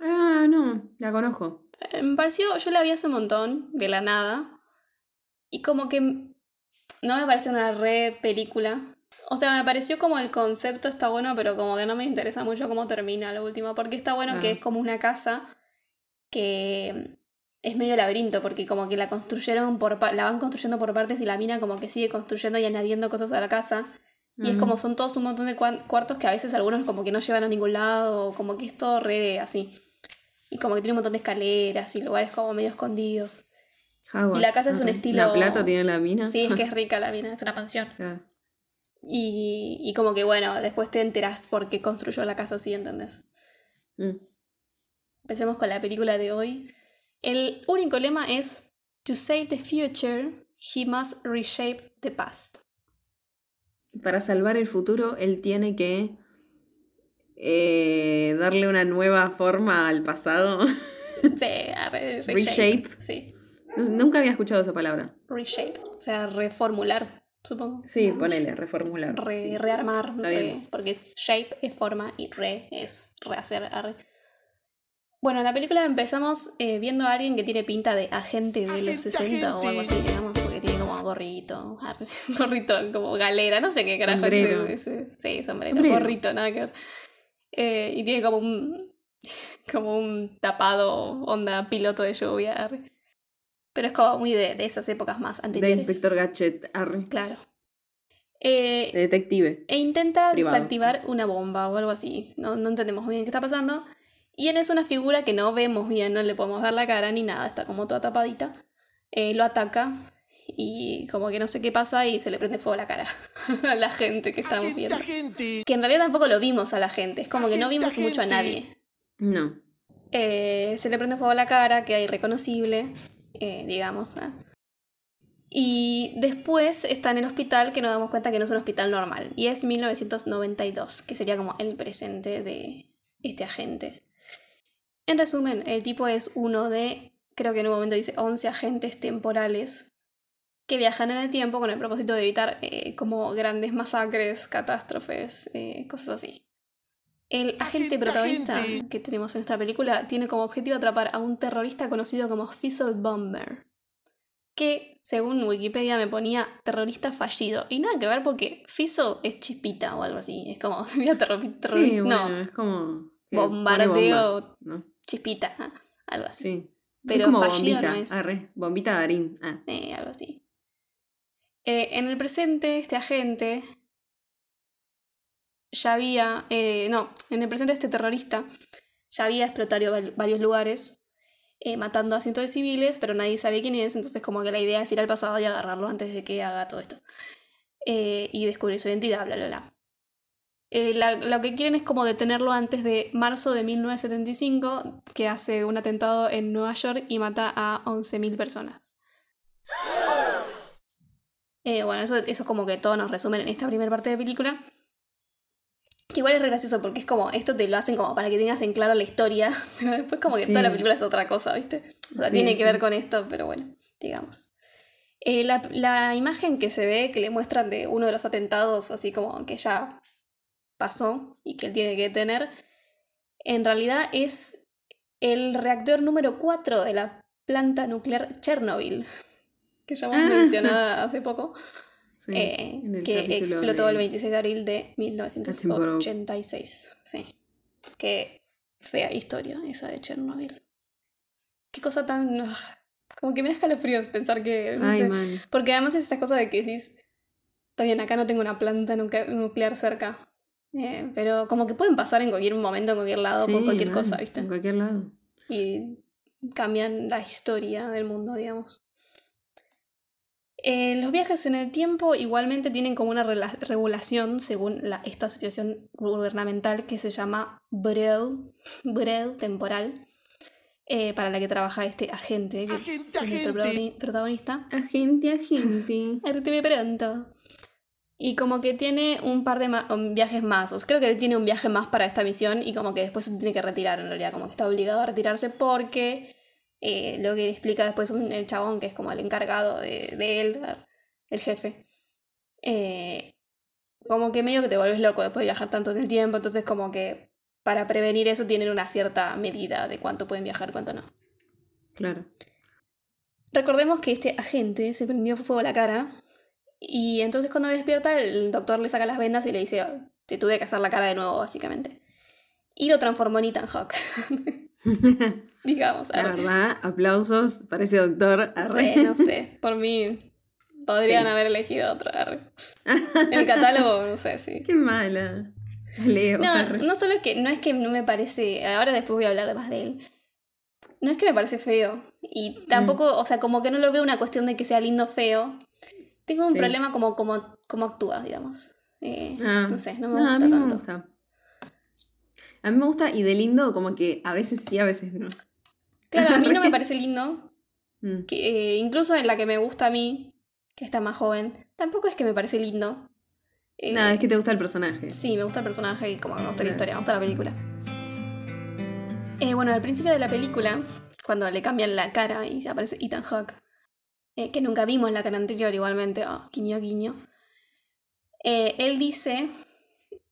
Ah, no, la conozco. Eh, Me pareció, yo la vi hace un montón, de la nada. Y como que no me parece una re película. O sea, me pareció como el concepto está bueno, pero como que no me interesa mucho cómo termina lo último. Porque está bueno que Ah. es como una casa que es medio laberinto, porque como que la construyeron por la van construyendo por partes y la mina como que sigue construyendo y añadiendo cosas a la casa. Y es Mm. como son todos un montón de cuartos que a veces algunos como que no llevan a ningún lado, como que es todo re así. Y como que tiene un montón de escaleras y lugares como medio escondidos. Howard. Y la casa es un estilo- La plata tiene la mina. Sí, es que es rica la mina, es una mansión. Ah, Y, y como que bueno, después te enteras por qué construyó la casa así, ¿entendés? mm. Empecemos con la película de hoy. El único lema es To save the future, he must reshape the past. Para salvar el futuro, él tiene que eh, darle una nueva forma al pasado. Sí, a re- Reshape. Sí, Nunca había escuchado esa palabra. reshape. O sea, reformular, supongo. Sí, ponele, reformular. Re- rearmar, re- porque es shape es forma y re es rehacer. arre. Bueno, en la película empezamos eh, viendo a alguien que tiene pinta de agente de los Agente, 60 o algo así, digamos, porque tiene como gorrito, gorrito como galera, no sé qué carajo es ese- Sí, sombrero, Sombrero. gorrito, nada que ver. Eh, y tiene como un como un tapado onda piloto de lluvia. arre. Pero es como muy de, de esas épocas más De anteriores. inspector Gadget, arre. Claro. Eh, De detective. e intenta Privado. desactivar una bomba o algo así. No, no entendemos muy bien qué está pasando. Y en eso una figura que no vemos bien, no le podemos ver la cara ni nada, está como toda tapadita. eh, lo ataca y como que no sé qué pasa y se le prende fuego a la cara a la gente que estamos viendo. gente. Que en realidad tampoco lo vimos a la gente, es como que no vimos mucho a nadie. No. Eh, se le prende fuego a la cara, queda irreconocible, eh, digamos. Y después está en el hospital que nos damos cuenta que no es un hospital normal. Y es 1992, que sería como el presente de este agente. En resumen, el tipo es uno de, creo que en un momento dice 11 agentes temporales que viajan en el tiempo con el propósito de evitar eh, como grandes masacres, catástrofes, eh, cosas así. El agente protagonista que tenemos en esta película tiene como objetivo atrapar a un terrorista conocido como Fizzle Bomber, que según Wikipedia me ponía terrorista fallido. Y nada que ver porque Fizzle es chispita o algo así. Es como, mira, terror- terrorista. Sí, no, bueno, es como. Bombardeo. bombas, ¿no? Chispita, algo así. Sí. Pero es como fallido bombita. no es. Arre. Bombita Darín. Ah. Eh, algo así. Eh, en el presente, este agente ya había. eh, no, en el presente, este terrorista ya había explotado varios lugares, eh, matando a cientos de civiles, pero nadie sabía quién es, entonces, como que la idea es ir al pasado y agarrarlo antes de que haga todo esto. Eh, y descubrir su identidad, bla, bla, bla. Eh, la- lo que quieren es como detenerlo antes de marzo de 1975, que hace un atentado en Nueva York y mata a 11.000 personas. Eh, bueno, eso, eso es como que todo nos resumen en esta primera parte de película. Que igual es re gracioso porque es como, esto te lo hacen como para que tengas en claro la historia, pero después como que Sí. toda la película es otra cosa, ¿viste? O sea, Sí, tiene que sí. ver con esto, pero bueno, digamos. Eh, la, la imagen que se ve, que le muestran de uno de los atentados, así como que ya pasó y que él tiene que tener, en realidad es el reactor número 4 de la planta nuclear Chernobyl, que ya hemos Ah. mencionado hace poco, Sí, eh, que explotó de- el 26 de abril de 1986. Sí. Qué fea historia esa de Chernobyl. qué cosa tan... ugh, como que me da escalofríos pensar que... No Ay, sé, man. porque además es esa cosa de que decís, está bien, acá no tengo una planta nuclear cerca. Eh, pero como que pueden pasar en cualquier momento, en cualquier lado, por cualquier cosa, ¿viste? En cualquier lado. y cambian la historia del mundo, digamos. Eh, los viajes en el tiempo igualmente tienen como una regulación según la, esta asociación gubernamental que se llama BREU, BREU temporal, eh, para la que trabaja este agente, que Agente, es nuestro agente. protagoni- protagonista. Agente, agente. RTV pronto. Y como que tiene un par de ma- um, viajes más. O sea, creo que él tiene un viaje más para esta misión y como que después se tiene que retirar en realidad. Como que está obligado a retirarse porque eh, lo que explica después un- el chabón, que es como el encargado de, de él, el jefe. eh, como que medio que te vuelves loco después de viajar tanto en el tiempo. Entonces como que para prevenir eso tienen una cierta medida de cuánto pueden viajar, cuánto no. Claro. Recordemos que este agente se prendió fuego a la cara y entonces cuando despierta el doctor le saca las vendas y le dice, "Oh, te tuve que hacer la cara de nuevo, básicamente. Y lo transformó en Ethan Hawke. Digamos. La arre. verdad, aplausos para ese doctor. Arre. Sí, no sé, por mí podrían Sí. haber elegido otro. arre. El catálogo, no sé, sí. Qué mala. Leo. No, arre. no solo es que no es que no me parece, ahora después voy a hablar más de él. No es que me parece feo y tampoco, o sea, como que no lo veo una cuestión de que sea lindo o feo. Tengo un Sí. problema como como como actúa, digamos. Eh, Ah. no sé, no me gusta a mí tanto. me gusta. A mí me gusta y de lindo como que a veces sí, a veces no. Claro, a mí no me parece lindo, Mm. que eh, incluso en la que me gusta a mí, que está más joven, tampoco es que me parece lindo. Eh, Nada, es que te gusta el personaje. Sí, me gusta el personaje y como me gusta la historia, me gusta la película. Eh, bueno, al principio de la película, cuando le cambian la cara y aparece Ethan Hawke, eh, que nunca vimos en la cara anterior igualmente, oh, guiño guiño, eh, él dice,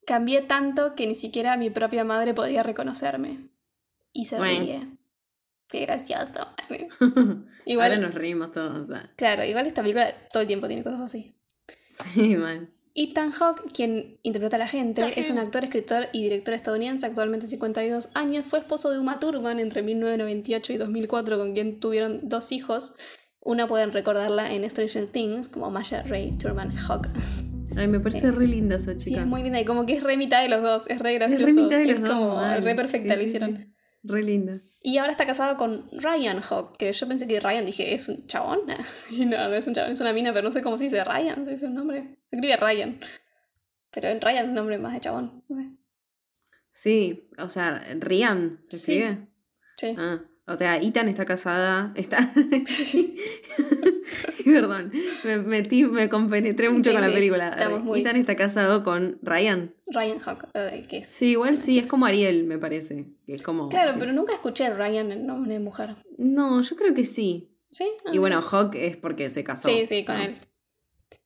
cambié tanto que ni siquiera mi propia madre podía reconocerme. Y se Bueno. ríe. Qué gracioso. Igual Ahora nos reímos todos. O sea. claro, igual esta película todo el tiempo tiene cosas así. Sí, mal. Ethan Hawke, quien interpreta a la gente, es un actor, escritor y director estadounidense, actualmente 52 años. Fue esposo de Uma Thurman entre 1998 y 2004, con quien tuvieron dos hijos. Una pueden recordarla en Stranger Things como Masha Ray Thurman Hawke. Ay, me parece re linda esa Sí, chica. es muy linda y como que es re mitad de los dos, es re Es gracioso. re mitad de los Es dos, como mal. re perfecta Sí, lo sí, hicieron. sí. Re linda. Y ahora está casado con Ryan Hawke, que yo pensé que Ryan dije, ¿es un chabón? Y no, no es un chabón, es una mina, pero no sé cómo se dice Ryan, se dice un nombre. Se escribe Ryan. Pero en Ryan es un nombre más de chabón. Sí, o sea, Rian, ¿se Sí. escribe? Sí. Ah, o sea, Ethan está casada, está... Perdón, me metí, me compenetré mucho Sí, con la película. estamos muy- Ethan está casado con Ryan. Ryan Hawke, eh, que es. Sí, igual sí, es como Ariel, me parece. que es como... Claro, pero nunca escuché Ryan en nombre de mujer. No, yo creo que sí. ¿Sí? Y Ah. bueno, Hawk es porque se casó. Sí, sí, con ¿no? él.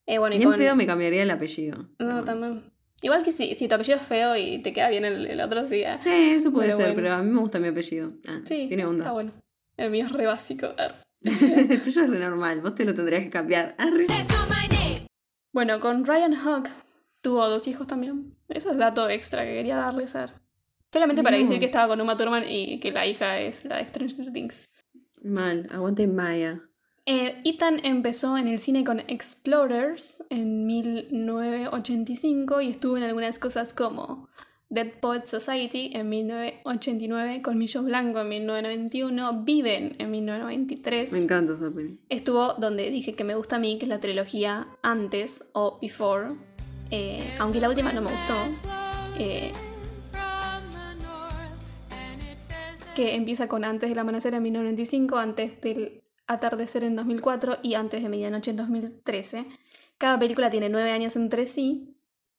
Eh, bueno, y Ni con. pedo me cambiaría el apellido. No, también. Igual que si, si tu apellido es feo y te queda bien el, el otro, sí. ah. Sí, eso puede Pero ser, bueno. pero a mí me gusta mi apellido. Ah, Sí, tiene está onda. bueno. El mío es re básico. El tuyo es re normal, vos te lo tendrías que cambiar. Arre. Bueno, con Ryan Hawke tuvo dos hijos también. Eso es dato extra que quería darles a Solamente para decir que estaba con Uma Thurman y que la hija es la de Stranger Things. Mal, aguante Maya. Eh, Ethan empezó en el cine con Explorers en 1985 y estuvo en algunas cosas como Dead Poets Society en 1989, Colmillo Blanco en 1991, Viven en 1993. Me encanta esa peli. Estuvo donde dije que me gusta a mí, que es la trilogía Antes o Before. Eh, aunque la última no me gustó. eh, que empieza con Antes del amanecer en 1995, Antes del atardecer en 2004 y Antes de medianoche en 2013. Cada película tiene nueve años entre sí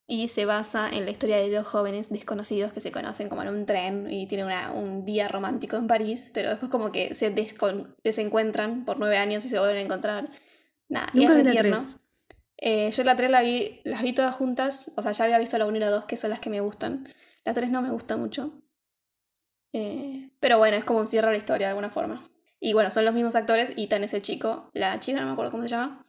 y se basa en la historia de dos jóvenes desconocidos que se conocen como en un tren y tienen una- un día romántico en París, pero después como que se desencuentran por nueve años y se vuelven a encontrar. Nada, y es la tierno. 3. Eh, yo la 3 la vi, las vi todas juntas, o sea, ya había visto la 1 y la 2, que son las que me gustan. La 3 no me gusta mucho. Eh, pero bueno, es como un cierre a la historia de alguna forma. Y bueno, son los mismos actores, y tan ese chico, la chica, no me acuerdo cómo se llama.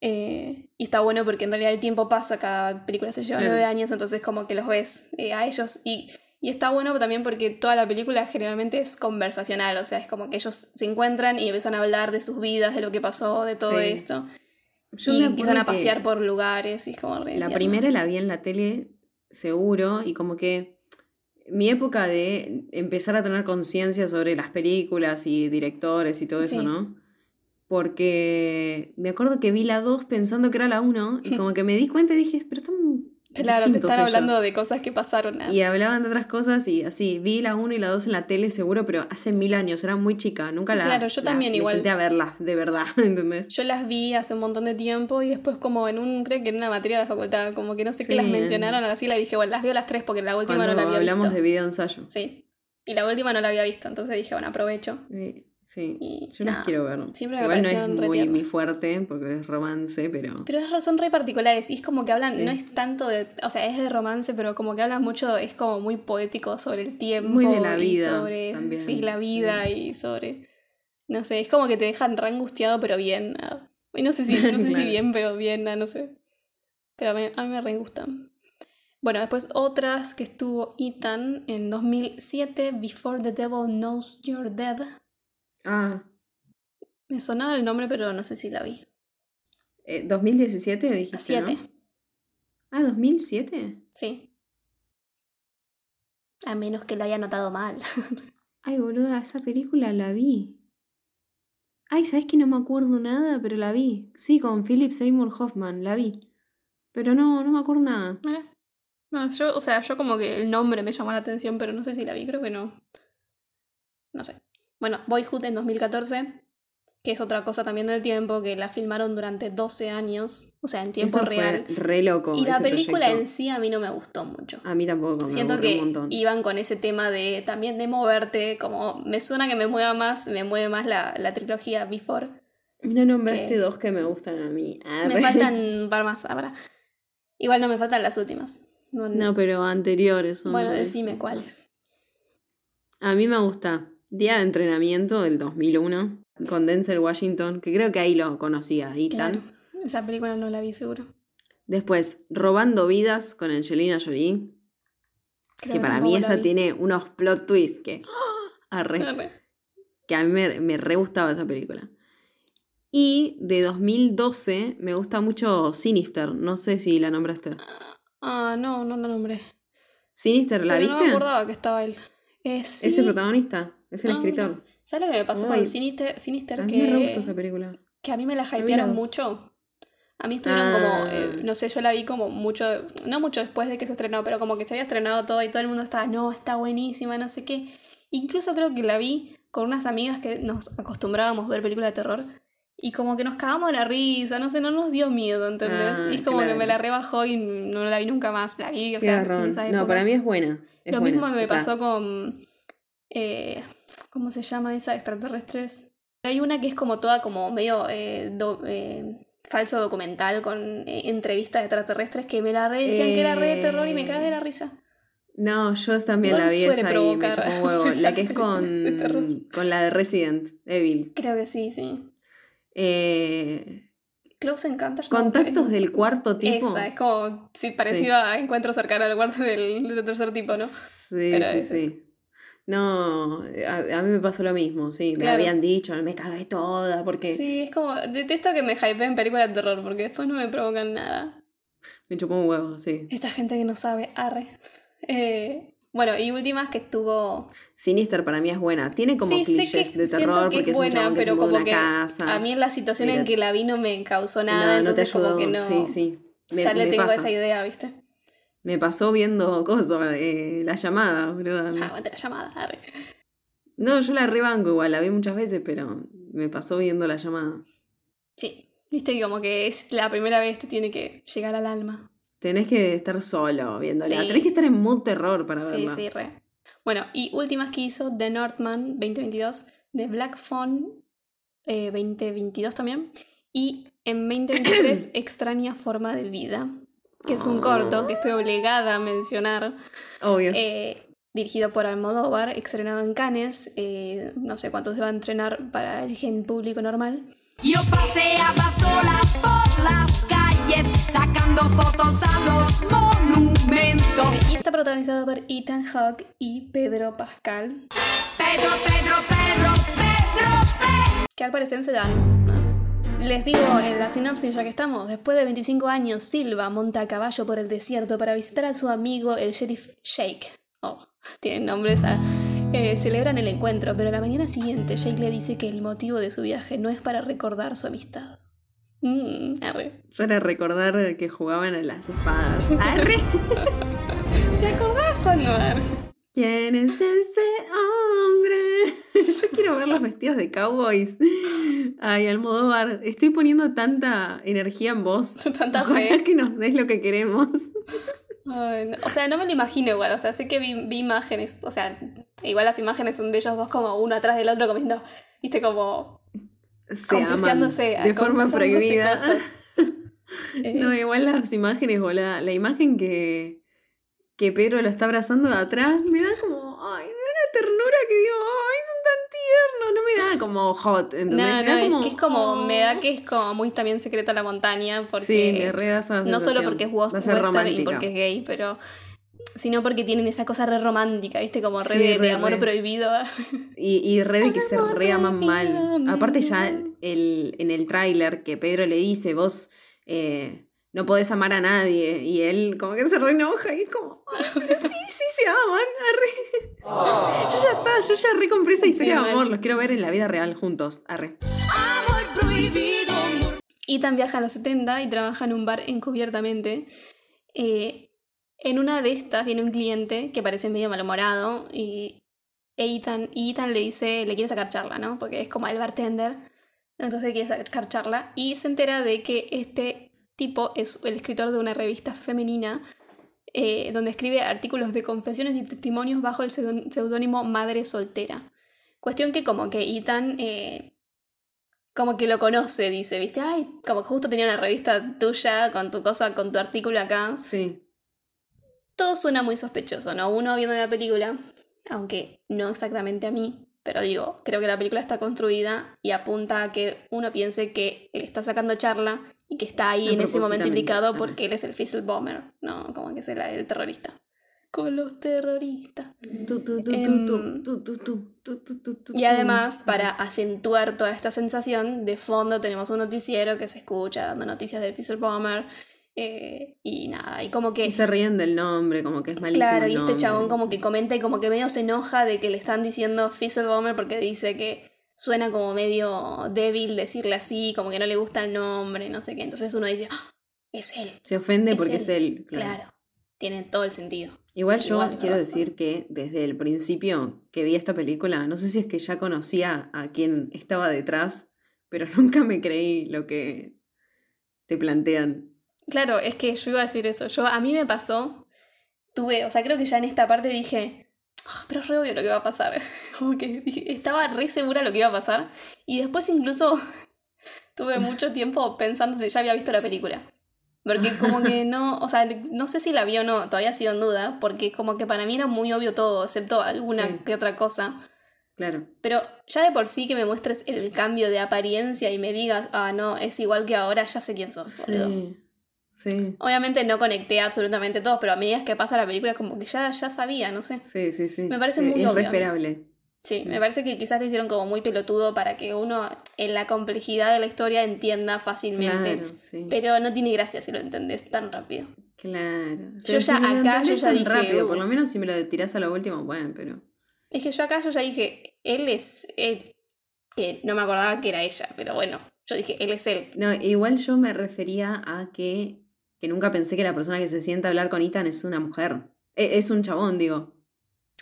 Eh, y está bueno porque en realidad el tiempo pasa, cada película se lleva nueve años, entonces como que los ves eh, a ellos. Y, Y está bueno también porque toda la película generalmente es conversacional, o sea, es como que ellos se encuentran y empiezan a hablar de sus vidas, de lo que pasó, de todo Sí. esto. Yo y empiezan a pasear por lugares y es como re La tierno. primera la vi en la tele, seguro, y como que mi época de empezar a tener conciencia sobre las películas y directores y todo eso, Sí. ¿no? Porque me acuerdo que vi la 2 pensando que era la 1 y como que me di cuenta y dije, pero están Claro, te están hablando ellos". de cosas que pasaron. ah. Y hablaban de otras cosas y así, vi la 1 y la 2 en la tele seguro, pero hace mil años, era muy chica, nunca la Claro, yo la- también me igual. senté a verlas, de verdad, ¿entendés? Yo las vi hace un montón de tiempo y después como en un, creo que en una materia de la facultad, como que no sé qué las en- mencionaron, así la dije, bueno, las veo las tres porque la última Cuando no la había hablamos visto. de video ensayo. Sí. Y la última no la había visto, entonces dije, bueno, aprovecho. Sí, sí. Y yo las nada, quiero ver. siempre me Igual no es muy mi fuerte porque es romance, pero... Pero son re particulares y es como que hablan, Sí. no es tanto de, o sea, es de romance, pero como que hablan mucho, es como muy poético sobre el tiempo. Muy de la vida sobre, también. Sí, la vida y sobre, no sé, es como que te dejan re angustiado, pero bien. ah. Y no sé si, no sé si bien, pero bien, ah, no sé. Pero a mí, a mí me re gustan. Bueno, después otras que estuvo Ethan en 2007, Before the Devil Knows You're Dead. Ah, Me sonaba el nombre, pero no sé si la vi. eh, 2017 dijiste, La 7, ¿no? Ah, 2007. sí. A menos que lo haya notado mal. Ay, boluda, esa película la vi. Ay, ¿sabes que no me acuerdo nada? Pero la vi. Sí, con Philip Seymour Hoffman, la vi. Pero no, no me acuerdo nada. Eh, No, yo, o sea, yo como que el nombre me llamó la atención, pero no sé si la vi, creo que no. No sé. Bueno, Boyhood en 2014, que es otra cosa también del tiempo, que la filmaron durante 12 años, o sea, en tiempo Eso real. fue re loco. Y la película proyecto. en sí a mí no me gustó mucho. A mí tampoco, me Siento que un iban con ese tema de también de moverte, como me suena que me mueva más, me mueve más la, la trilogía Before. No nombraste que- dos que me gustan a mí. Me faltan un par más ahora. Igual no me faltan las últimas. No, No, pero anteriores. son bueno, decime cuáles. A mí me gusta Día de Entrenamiento del 2001 con Denzel Washington, que creo que ahí lo conocía, Ethan. Claro. Esa película no la vi seguro. Después, Robando Vidas con Angelina Jolie, Creo que para mí esa vi. tiene unos plot twists que, ¡ah! Arre, Arre. que a mí me, me re gustaba esa película. Y de 2012 me gusta mucho Sinister, no sé si la nombraste. Ah, no, no la nombré. ¿Sinister la Pero viste? No me acordaba que estaba él. Es Ese protagonista, es el Ah, escritor. mira. ¿Sabes lo que me pasó Ay. con Sinister? Sinister A mí me re gustó que, esa película. que a mí me la hypearon mucho. A mí estuvieron Ah. como, eh, no sé, yo la vi como mucho, no mucho después de que se estrenó, pero como que se había estrenado todo y todo el mundo estaba, no, está buenísima, no sé qué. Incluso creo que la vi con unas amigas que nos acostumbrábamos a ver películas de terror y como que nos cagamos la risa, no sé, no nos dio miedo, ¿entendés? Ah, y es como que me la rebajó y no la vi nunca más, la vi, o Qué sea, en No, para mí es buena. es Lo buena. mismo me O sea, pasó con. eh, ¿Cómo se llama esa? Extraterrestres. Hay una que es como toda como medio eh, do- eh, falso documental con eh, entrevistas de extraterrestres que me la re decían que era re de terror y me cagué de la risa. No, yo también la vi esa y me chupó huevo. La que es con, con la de Resident Evil. Creo que sí, sí. Eh, Close Encounters. contactos del cuarto tipo. Esa, es como sí, parecido a Encuentro cercano al cuarto del, del tercer tipo, ¿no? Sí, Pero sí, es sí. No, a, a mí me pasó lo mismo, sí. Me Claro. habían dicho, me cagué toda porque Sí, es como. Detesto que me hypeen películas de terror porque después no me provocan nada. me chupó un huevo, sí. Esta gente que no sabe, arre. Eh, bueno, y últimas que estuvo. Sinister para mí es buena. Tiene como sí, sé que clichés de terror que porque es es un buena, que pero como que casa. a mí en la situación en que la vi no me causó nada, no entonces como que no. Sí, sí. Me, ya le tengo pasa. esa idea, ¿viste? Me pasó viendo cosas, eh, la llamada, boludo. Ah, aguante la llamada, arre. No, yo la rebanco igual, la vi muchas veces, pero me pasó viendo la llamada. Sí, viste que como que es la primera vez te tiene que llegar al alma. Tenés que estar solo viéndola. Sí. Tenés que estar en mood terror para Sí, verla. sí, re. Bueno, y últimas que hizo The Northman 2022, The Black Phone eh, 2022 también, y en 2023 Extraña Forma de Vida, que es un corto que estoy obligada a mencionar, Obvio. eh, dirigido por Almodóvar, estrenado en Cannes, eh, no sé cuánto se va a entrenar para el gen público normal. Yo paseaba sola por las calles, sacando fotos a los monumentos. Y está protagonizado por Ethan Hawke y Pedro Pascal, Pedro, Pedro, Pedro, Pedro, Pedro. que al parecer se dan. Les digo en la sinopsis ya que estamos, después de 25 años, Silva monta a caballo por el desierto para visitar a su amigo el sheriff Shake. Oh, tienen nombres a... eh, celebran el encuentro, pero la mañana siguiente Jake le dice que el motivo de su viaje no es para recordar su amistad. Mm, arre. Para recordar que jugaban a las espadas. Arre. ¿Te acordás cuando arre? ¿Quién es ese hombre? Yo quiero ver los vestidos de cowboys. Ay, Almodóvar, estoy poniendo tanta energía en vos. Tanta Ojalá fe. que nos des lo que queremos. Ay, no. O sea, no me lo imagino igual. O sea, sé que vi, vi imágenes. O sea, igual las imágenes son de ellos dos como uno atrás del otro comiendo. Viste, como Se aman de forma prohibida. cosas. Eh, No, igual las imágenes, boluda. La imagen que, que Pedro lo está abrazando de atrás me da como. Ay, me da una ternura que digo, ay, son tan tiernos. No me da como hot, ¿entendés? no, no, da es que es como. Me da oh. que es como muy también secreta la montaña. Porque Sí, me re da esa No solo porque es western y porque es gay, pero. Sino porque tienen esa cosa re romántica, ¿viste? Como re Sí, de, amor re. prohibido. Y, y re de que se re aman mal. Aparte ya el, en el tráiler que Pedro le dice, vos eh, no podés amar a nadie. Y él como que se re enoja y es como, "Ay, pero sí, sí se aman. arre". Yo ya está, yo ya re compré esa historia de amor. Los quiero ver en la vida real juntos. Arre. Amor prohibido, amor Ethan viaja a los 70 y trabaja en un bar encubiertamente. Eh, en una de estas viene un cliente que parece medio malhumorado y Ethan, y Ethan le dice, le quiere sacar charla, ¿no? Porque es como el bartender, entonces le quiere sacar charla y se entera de que este tipo es el escritor de una revista femenina eh, donde escribe artículos de confesiones y testimonios bajo el seudónimo Madre Soltera. Cuestión que como que Ethan eh, como que lo conoce, dice, ¿viste? Ay, como que justo tenía una revista tuya con tu cosa, con tu artículo acá. Sí. Todo suena muy sospechoso, ¿no? Uno viendo la película, aunque no exactamente a mí, pero digo, creo que la película está construida y apunta a que uno piense que le está sacando charla y que está ahí en ese momento indicado porque él es el Fisselbomber, ¿no? Como que es el, terrorista. Con los terroristas. Y además, para acentuar toda esta sensación, de fondo tenemos un noticiero que se escucha dando noticias del Fisselbomber. Eh, y nada, y como que... Y se ríen del nombre, como que es malísimo. Claro, y este nombre, chabón como que comenta y como que medio se enoja de que le están diciendo Fisselbomber porque dice que suena como medio débil decirle así, como que no le gusta el nombre, no sé qué. Entonces uno dice, "Ah, es él. Se ofende Es porque él. es él. Claro. Claro. Tiene todo el sentido. Igual yo Igual, quiero decir que desde el principio que vi esta película, no sé si es que ya conocía a quien estaba detrás, pero nunca me creí lo que te plantean. Claro, es que yo iba a decir eso. Yo, a mí me pasó, tuve, o sea, creo que ya en esta parte dije, "Ah, pero es re obvio lo que va a pasar. Como que estaba re segura lo que iba a pasar. Y después incluso tuve mucho tiempo pensando si ya había visto la película. Porque como que no, o sea, no sé si la vi o no, todavía sigo en duda, porque como que para mí era muy obvio todo, excepto alguna Sí. que otra cosa. Claro. Pero ya de por sí que me muestres el cambio de apariencia y me digas, ah, no, es igual que ahora, ya sé quién sos, boludo. Sí. Sí. Obviamente no conecté absolutamente todos, pero a medida que pasa la película como que ya, ya sabía, no sé. Sí, sí, sí. Me parece Sí, muy Es obvio. re esperable. Sí, me parece que quizás lo hicieron como muy pelotudo para que uno en la complejidad de la historia entienda fácilmente. Claro, sí. Pero no tiene gracia si lo entendés tan rápido. Claro. Yo ya me lo acá, yo ya dije, rápido, uh. por lo menos si me lo tirás a lo último, bueno, pero. Es que yo acá yo ya dije, él es él. Que no me acordaba que era ella, pero bueno, yo dije, él es él. No, igual yo me refería a que, que nunca pensé que la persona que se sienta a hablar con Ethan es una mujer. E- es un chabón, digo.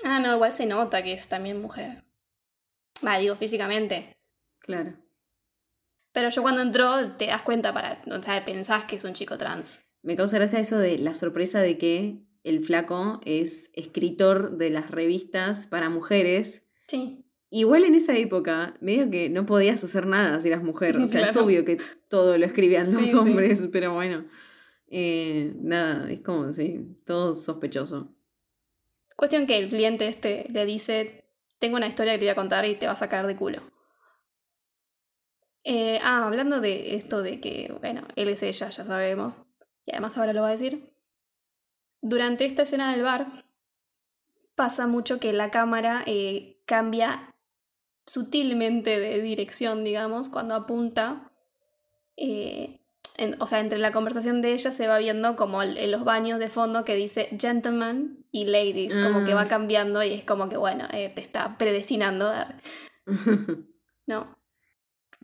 Ah, no, igual se nota que es también mujer. Va, digo, físicamente. Claro. Pero yo cuando entró te das cuenta para, o sea, pensás que es un chico trans. Me causa gracia eso de la sorpresa de que el flaco es escritor de las revistas para mujeres. Sí. Igual en esa época, medio que no podías hacer nada si eras mujer. O sea, es obvio que todo lo escribían los Sí, sí. hombres, pero bueno. Eh, nada, es como, sí, todo sospechoso. Cuestión que el cliente este le dice, tengo una historia que te voy a contar y te va a sacar de culo. Eh, ah, hablando de esto de que, bueno, él es ella, ya sabemos. Y además ahora lo va a decir. Durante esta escena del bar, pasa mucho que la cámara eh, cambia sutilmente de dirección, digamos, cuando apunta. eh, en- o sea, entre la conversación de ella se va viendo como en los baños de fondo que dice gentlemen y ladies, como que Ah. va cambiando y es como que, bueno, eh, te está predestinando. No.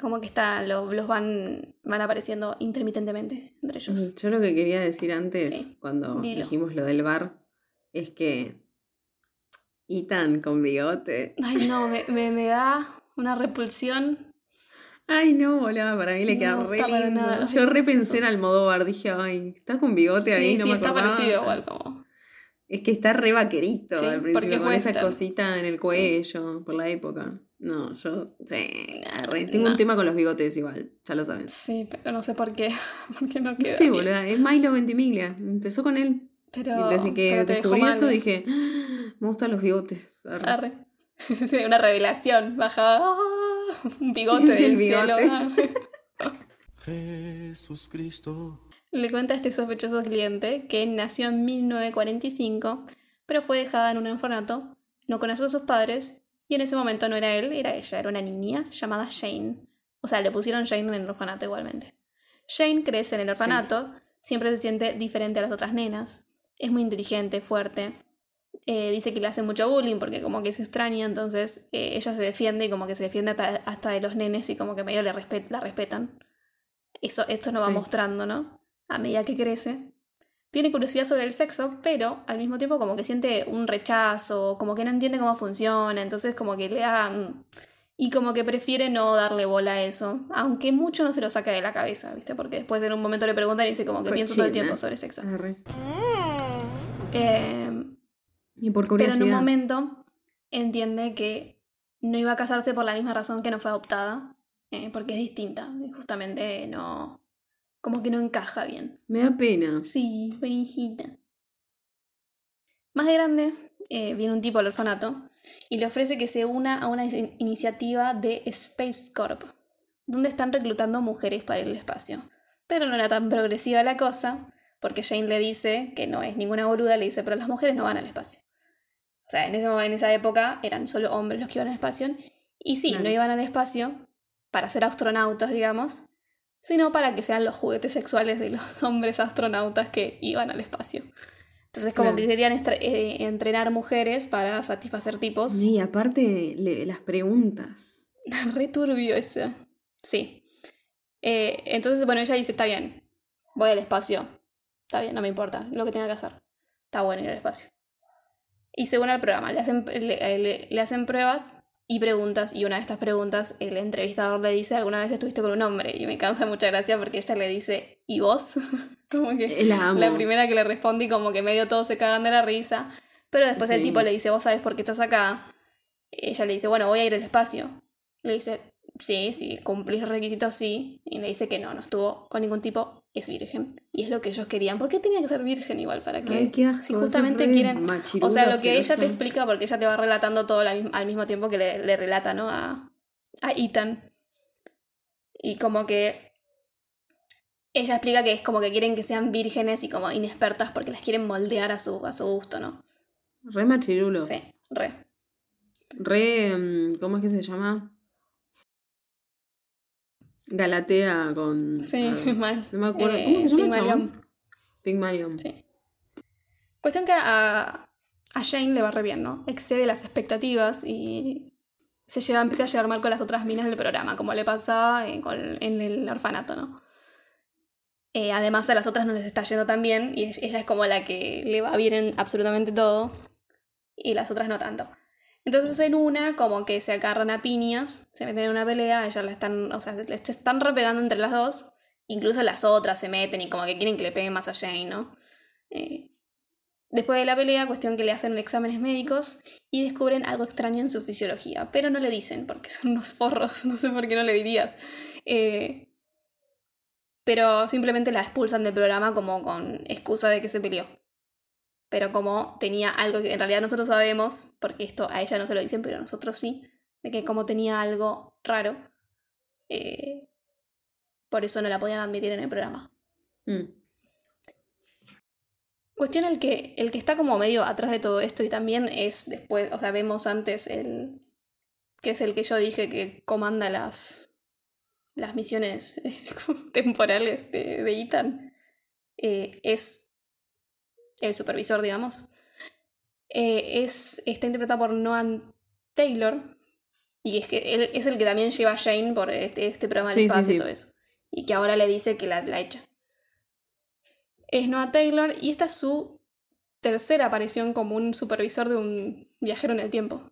Como que está, lo- los van, van apareciendo intermitentemente entre ellos. Yo lo que quería decir antes, Sí, cuando dilo. dijimos lo del bar, es que Ethan con bigote. Ay, no, me, me, me da una repulsión. Ay, no, boludo, para mí le No queda re lindo. nada Yo repensé en. Almodóvar, dije, ay, está con bigote ahí, sí, no sí, me está acordaba. parecido igual como. Es que está re vaquerito Sí, al principio, con esa cosita en el cuello, por la época. No, yo, sí. No. tengo un tema con los bigotes igual, ya lo saben. Sí, pero no sé por qué. Porque no queda bien. boluda, es Milo Ventimiglia, empezó con él. Pero, y desde que pero te descubrí eso dije, "Ah, me gustan los bigotes. arre". Arre. Sí, una revelación. Baja ¡ah! un bigote del El cielo. bigote. arre. Jesús Cristo. Le cuenta a este sospechoso cliente que nació en 1945, pero fue dejada en un orfanato, no conoció a sus padres, y en ese momento no era él, era ella, era una niña llamada Jane. O sea, le pusieron Jane en el orfanato igualmente. Jane crece en el Sí. orfanato, siempre se siente diferente a las otras nenas, es muy inteligente, fuerte. Eh, dice que le hace mucho bullying porque como que se extraña, entonces eh, ella se defiende y como que se defiende hasta, hasta de los nenes y como que medio le respet- la respetan. Eso, esto nos va Sí. mostrando, ¿no? A medida que crece. Tiene curiosidad sobre el sexo, pero al mismo tiempo como que siente un rechazo, como que no entiende cómo funciona, entonces como que le da... mm, Y como que prefiere no darle bola a eso, aunque mucho no se lo saca de la cabeza, ¿viste? Porque después en un momento le preguntan y dice como que pienso todo el tiempo sobre sexo. Arre. Eh, Y por pero en un momento entiende que no iba a casarse por la misma razón que no fue adoptada, eh, porque es distinta, justamente no... como que no encaja bien. Me da pena. Sí, buenita. Más de grande, eh, viene un tipo al orfanato y le ofrece que se una a una in- iniciativa de Space Corp, donde están reclutando mujeres para ir al espacio. Pero no era tan progresiva la cosa, porque Jane le dice que no es ninguna boluda, le dice, pero las mujeres no van al espacio. O sea, en, ese, en esa época eran solo hombres los que iban al espacio, y sí, no iban al espacio para ser astronautas, digamos, sino para que sean los juguetes sexuales de los hombres astronautas que iban al espacio. Entonces como Claro. que querían eh, entrenar mujeres para satisfacer tipos. Y aparte, le- las preguntas. Re turbio eso. Sí. Eh, entonces, bueno, ella dice, está bien, voy al espacio. Está bien, no me importa, lo que tenga que hacer. Está bueno ir al espacio. Y según el programa, le hacen, le, le- le hacen pruebas y preguntas, y una de estas preguntas el entrevistador le dice, ¿alguna vez estuviste con un hombre? Y me causa mucha gracia porque ella le dice, ¿y vos? como que Eh, La primera que le responde y como que medio todos se cagan de la risa. Pero después el tipo le dice, ¿vos sabés por qué estás acá? Ella le dice, bueno, voy a ir al espacio. Le dice, sí, sí, cumplís requisitos, sí. Y le dice que no, no estuvo con ningún tipo, es virgen. Y es lo que ellos querían. ¿Por qué tenía que ser virgen igual? ¿Para qué? Ay, qué asco, si justamente quieren... O sea, lo que ella te explica, porque ella te va relatando todo al mismo tiempo que le, le relata, ¿no? A, a Ethan. Y como que ella explica que es como que quieren que sean vírgenes y como inexpertas porque las quieren moldear a su, a su gusto, ¿no? Re machirulo. Sí, re. Re. mm, ¿Cómo es que se llama? Galatea con. Sí, ah, mal. No me acuerdo. Eh, ¿Cómo se llama Pygmalion. Pygmalion. Sí. Cuestión que a, a Jane le va re bien, ¿no? Excede las expectativas y se lleva, empieza a llevar mal con las otras minas del programa, como le pasa en, con- en el orfanato, ¿no? Eh, además a las otras no les está yendo tan bien y ella ella es como la que le va bien en absolutamente todo y las otras no tanto. Entonces en una como que se agarran a piñas, se meten en una pelea, ella la están, o sea, se están repegando entre las dos, incluso las otras se meten y como que quieren que le peguen más a Jane, ¿no? Eh, después de la pelea, cuestión que le hacen exámenes médicos y descubren algo extraño en su fisiología, pero no le dicen porque son unos forros, no sé por qué no le dirías. Eh, pero simplemente la expulsan del programa como con excusa de que se peleó. Pero como tenía algo que en realidad nosotros sabemos, porque esto a ella no se lo dicen, pero nosotros sí, de que como tenía algo raro, eh, por eso no la podían admitir en el programa. Mm. Cuestión el que, el que está como medio atrás de todo esto y también es después, o sea, vemos antes el. que es el que yo dije que comanda las. las misiones temporales de, de Ethan. eh, es el supervisor, digamos. Eh, es, está interpretado por Noah Taylor. Y es que él es el que también lleva a Jane por este, este programa Sí, del sí, espacio sí. y todo eso. Y que ahora le dice que la, la echa. Es Noah Taylor y esta es su tercera aparición como un supervisor de un viajero en el tiempo.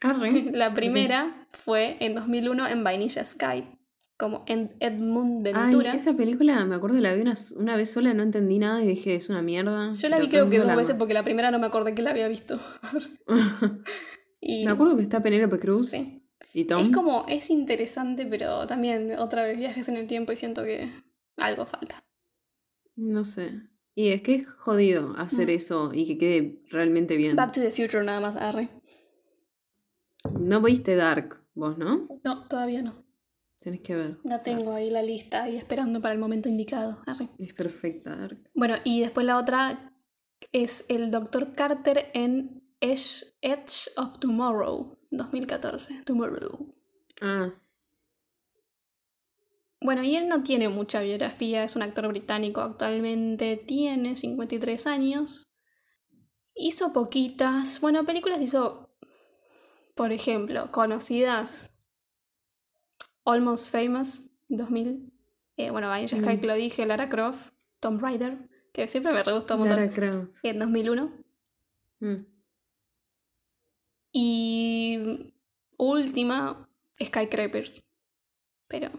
Arre. La primera fue en 2001 en Vainilla Sky, como Edmund Ay, Ventura. esa película, me acuerdo que la vi una, una vez sola, no entendí nada y dije, es una mierda. Yo la vi creo que dos la veces porque la primera no me acordé que la había visto. y me acuerdo que está Penélope Cruz sí. y Tom. Es como, es interesante, pero también otra vez viajes en el tiempo y siento que algo falta. No sé. Y es que es jodido hacer Mm. eso y que quede realmente bien. Back to the Future nada más, Arre. No viste Dark, vos, ¿no? No, todavía no. Tenés que ver. La tengo ahí la lista y esperando para el momento indicado. Arre. Es perfecta. Bueno, y después la otra es el Dr. Carter en Edge, Edge of Tomorrow, 2014. Tomorrow. Ah, Bueno, y él no tiene mucha biografía, es un actor británico actualmente, tiene 53 años. Hizo poquitas, bueno, películas hizo, por ejemplo, conocidas. Almost Famous, 2000. Eh, bueno, Vanilla Sky Mm. que lo dije, Lara Croft, Tomb Raider, que siempre me re gustó un. Lara Croft. En 2001. Mm. Y última, Skycrapers. Pero.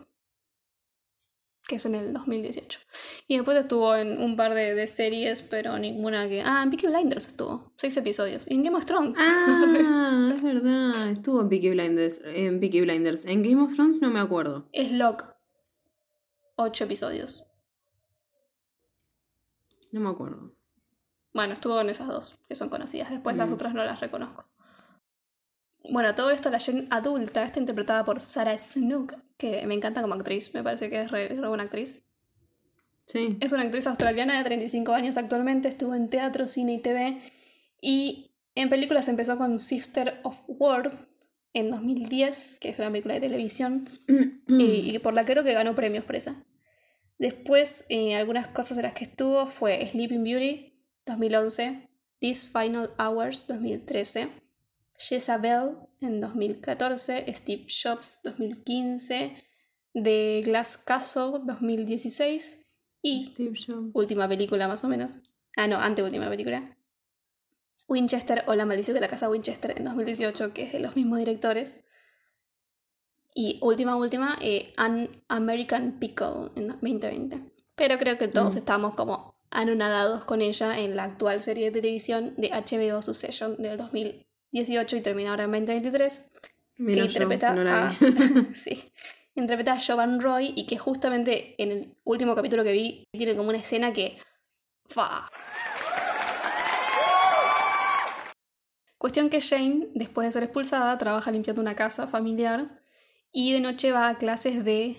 Que es en el 2018. Y después estuvo en un par de, de series, pero ninguna que. Ah, en Peaky Blinders estuvo. Seis episodios. Y en Game of Thrones. Ah, es verdad. Estuvo en Peaky Blinders. En Peaky Blinders. En Game of Thrones no me acuerdo. Es Locke. Ocho episodios. No me acuerdo. Bueno, estuvo en esas dos, que son conocidas. Después las Mm. otras no las reconozco. Bueno, todo esto la Jen adulta está interpretada por Sarah Snook, que me encanta como actriz, me parece que es re, re buena actriz. Sí. Es una actriz australiana de 35 años actualmente, estuvo en teatro, cine y TV y en películas empezó con Sister of War en 2010, que es una película de televisión y, y por la que creo que ganó premios por esa. Después, eh, algunas cosas de las que estuvo fue Sleeping Beauty 2011, These Final Hours 2013, Jezabel en 2014, Steve Jobs 2015, The Glass Castle 2016 y Steve Jobs. última película más o menos. Ah, no, anteúltima película. Winchester o La maldición de la casa Winchester en 2018, que es de los mismos directores. Y última, última, eh, An American Pickle en 2020. Pero creo que todos Mm. estamos como anonadados con ella en la actual serie de televisión de HBO Succession del 2018 y termina ahora en 2023 Menos que interpreta no a, sí, interpreta a Jovan Roy y que justamente en el último capítulo que vi tiene como una escena que fa. Cuestión que Jane, después de ser expulsada, trabaja limpiando una casa familiar y de noche va a clases de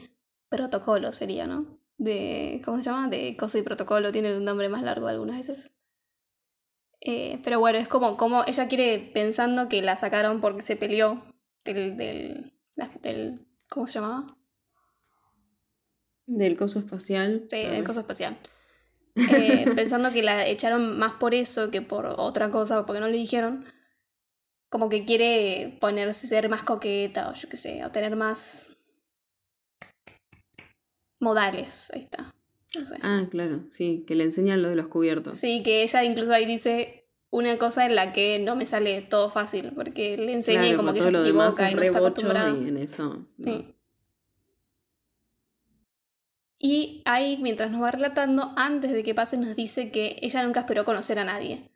protocolo, sería, ¿no? De, ¿cómo se llama? De cosa y protocolo, tiene un nombre más largo algunas veces. Eh, pero bueno, es como, como ella quiere, pensando que la sacaron porque se peleó del, del, ¿cómo se llamaba? Del coso espacial. Sí, del coso espacial. Eh, pensando que la echaron más por eso que por otra cosa, porque no le dijeron. Como que quiere ponerse, ser más coqueta, o yo qué sé, o tener más modales. Ahí está. No sé. Ah, claro, sí, que le enseñan lo de los cubiertos. Sí, que ella incluso ahí dice una cosa en la que no me sale todo fácil, porque le enseñé Claro, como que ella se equivoca y no está acostumbrada. Y en eso. no. Sí. Y ahí, mientras nos va relatando, antes de que pase, nos dice que ella nunca esperó conocer a nadie.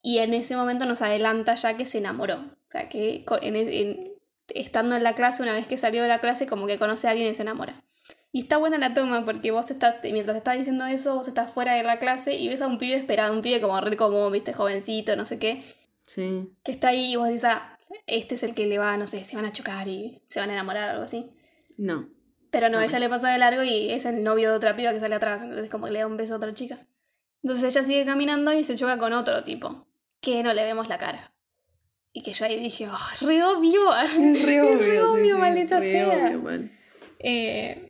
Y en ese momento nos adelanta ya que se enamoró. O sea, que en e- en- estando en la clase, una vez que salió de la clase, como que conoce a alguien y se enamora. Y está buena la toma porque vos estás, mientras estás diciendo eso, vos estás fuera de la clase y ves a un pibe esperado, un pibe como re como, viste, jovencito, no sé qué, Sí. que está ahí y vos dices, ah, este es el que le va, no sé, se van a chocar y se van a enamorar o algo así. No. Pero no, ella le pasa de largo y es el novio de otra piba que sale atrás, entonces como que le da un beso a otra chica. Entonces ella sigue caminando y se choca con otro tipo, que no le vemos la cara. Y que yo ahí dije, oh, re obvio, Re obvio, sí, sí, maldita re sea. obvio. Eh,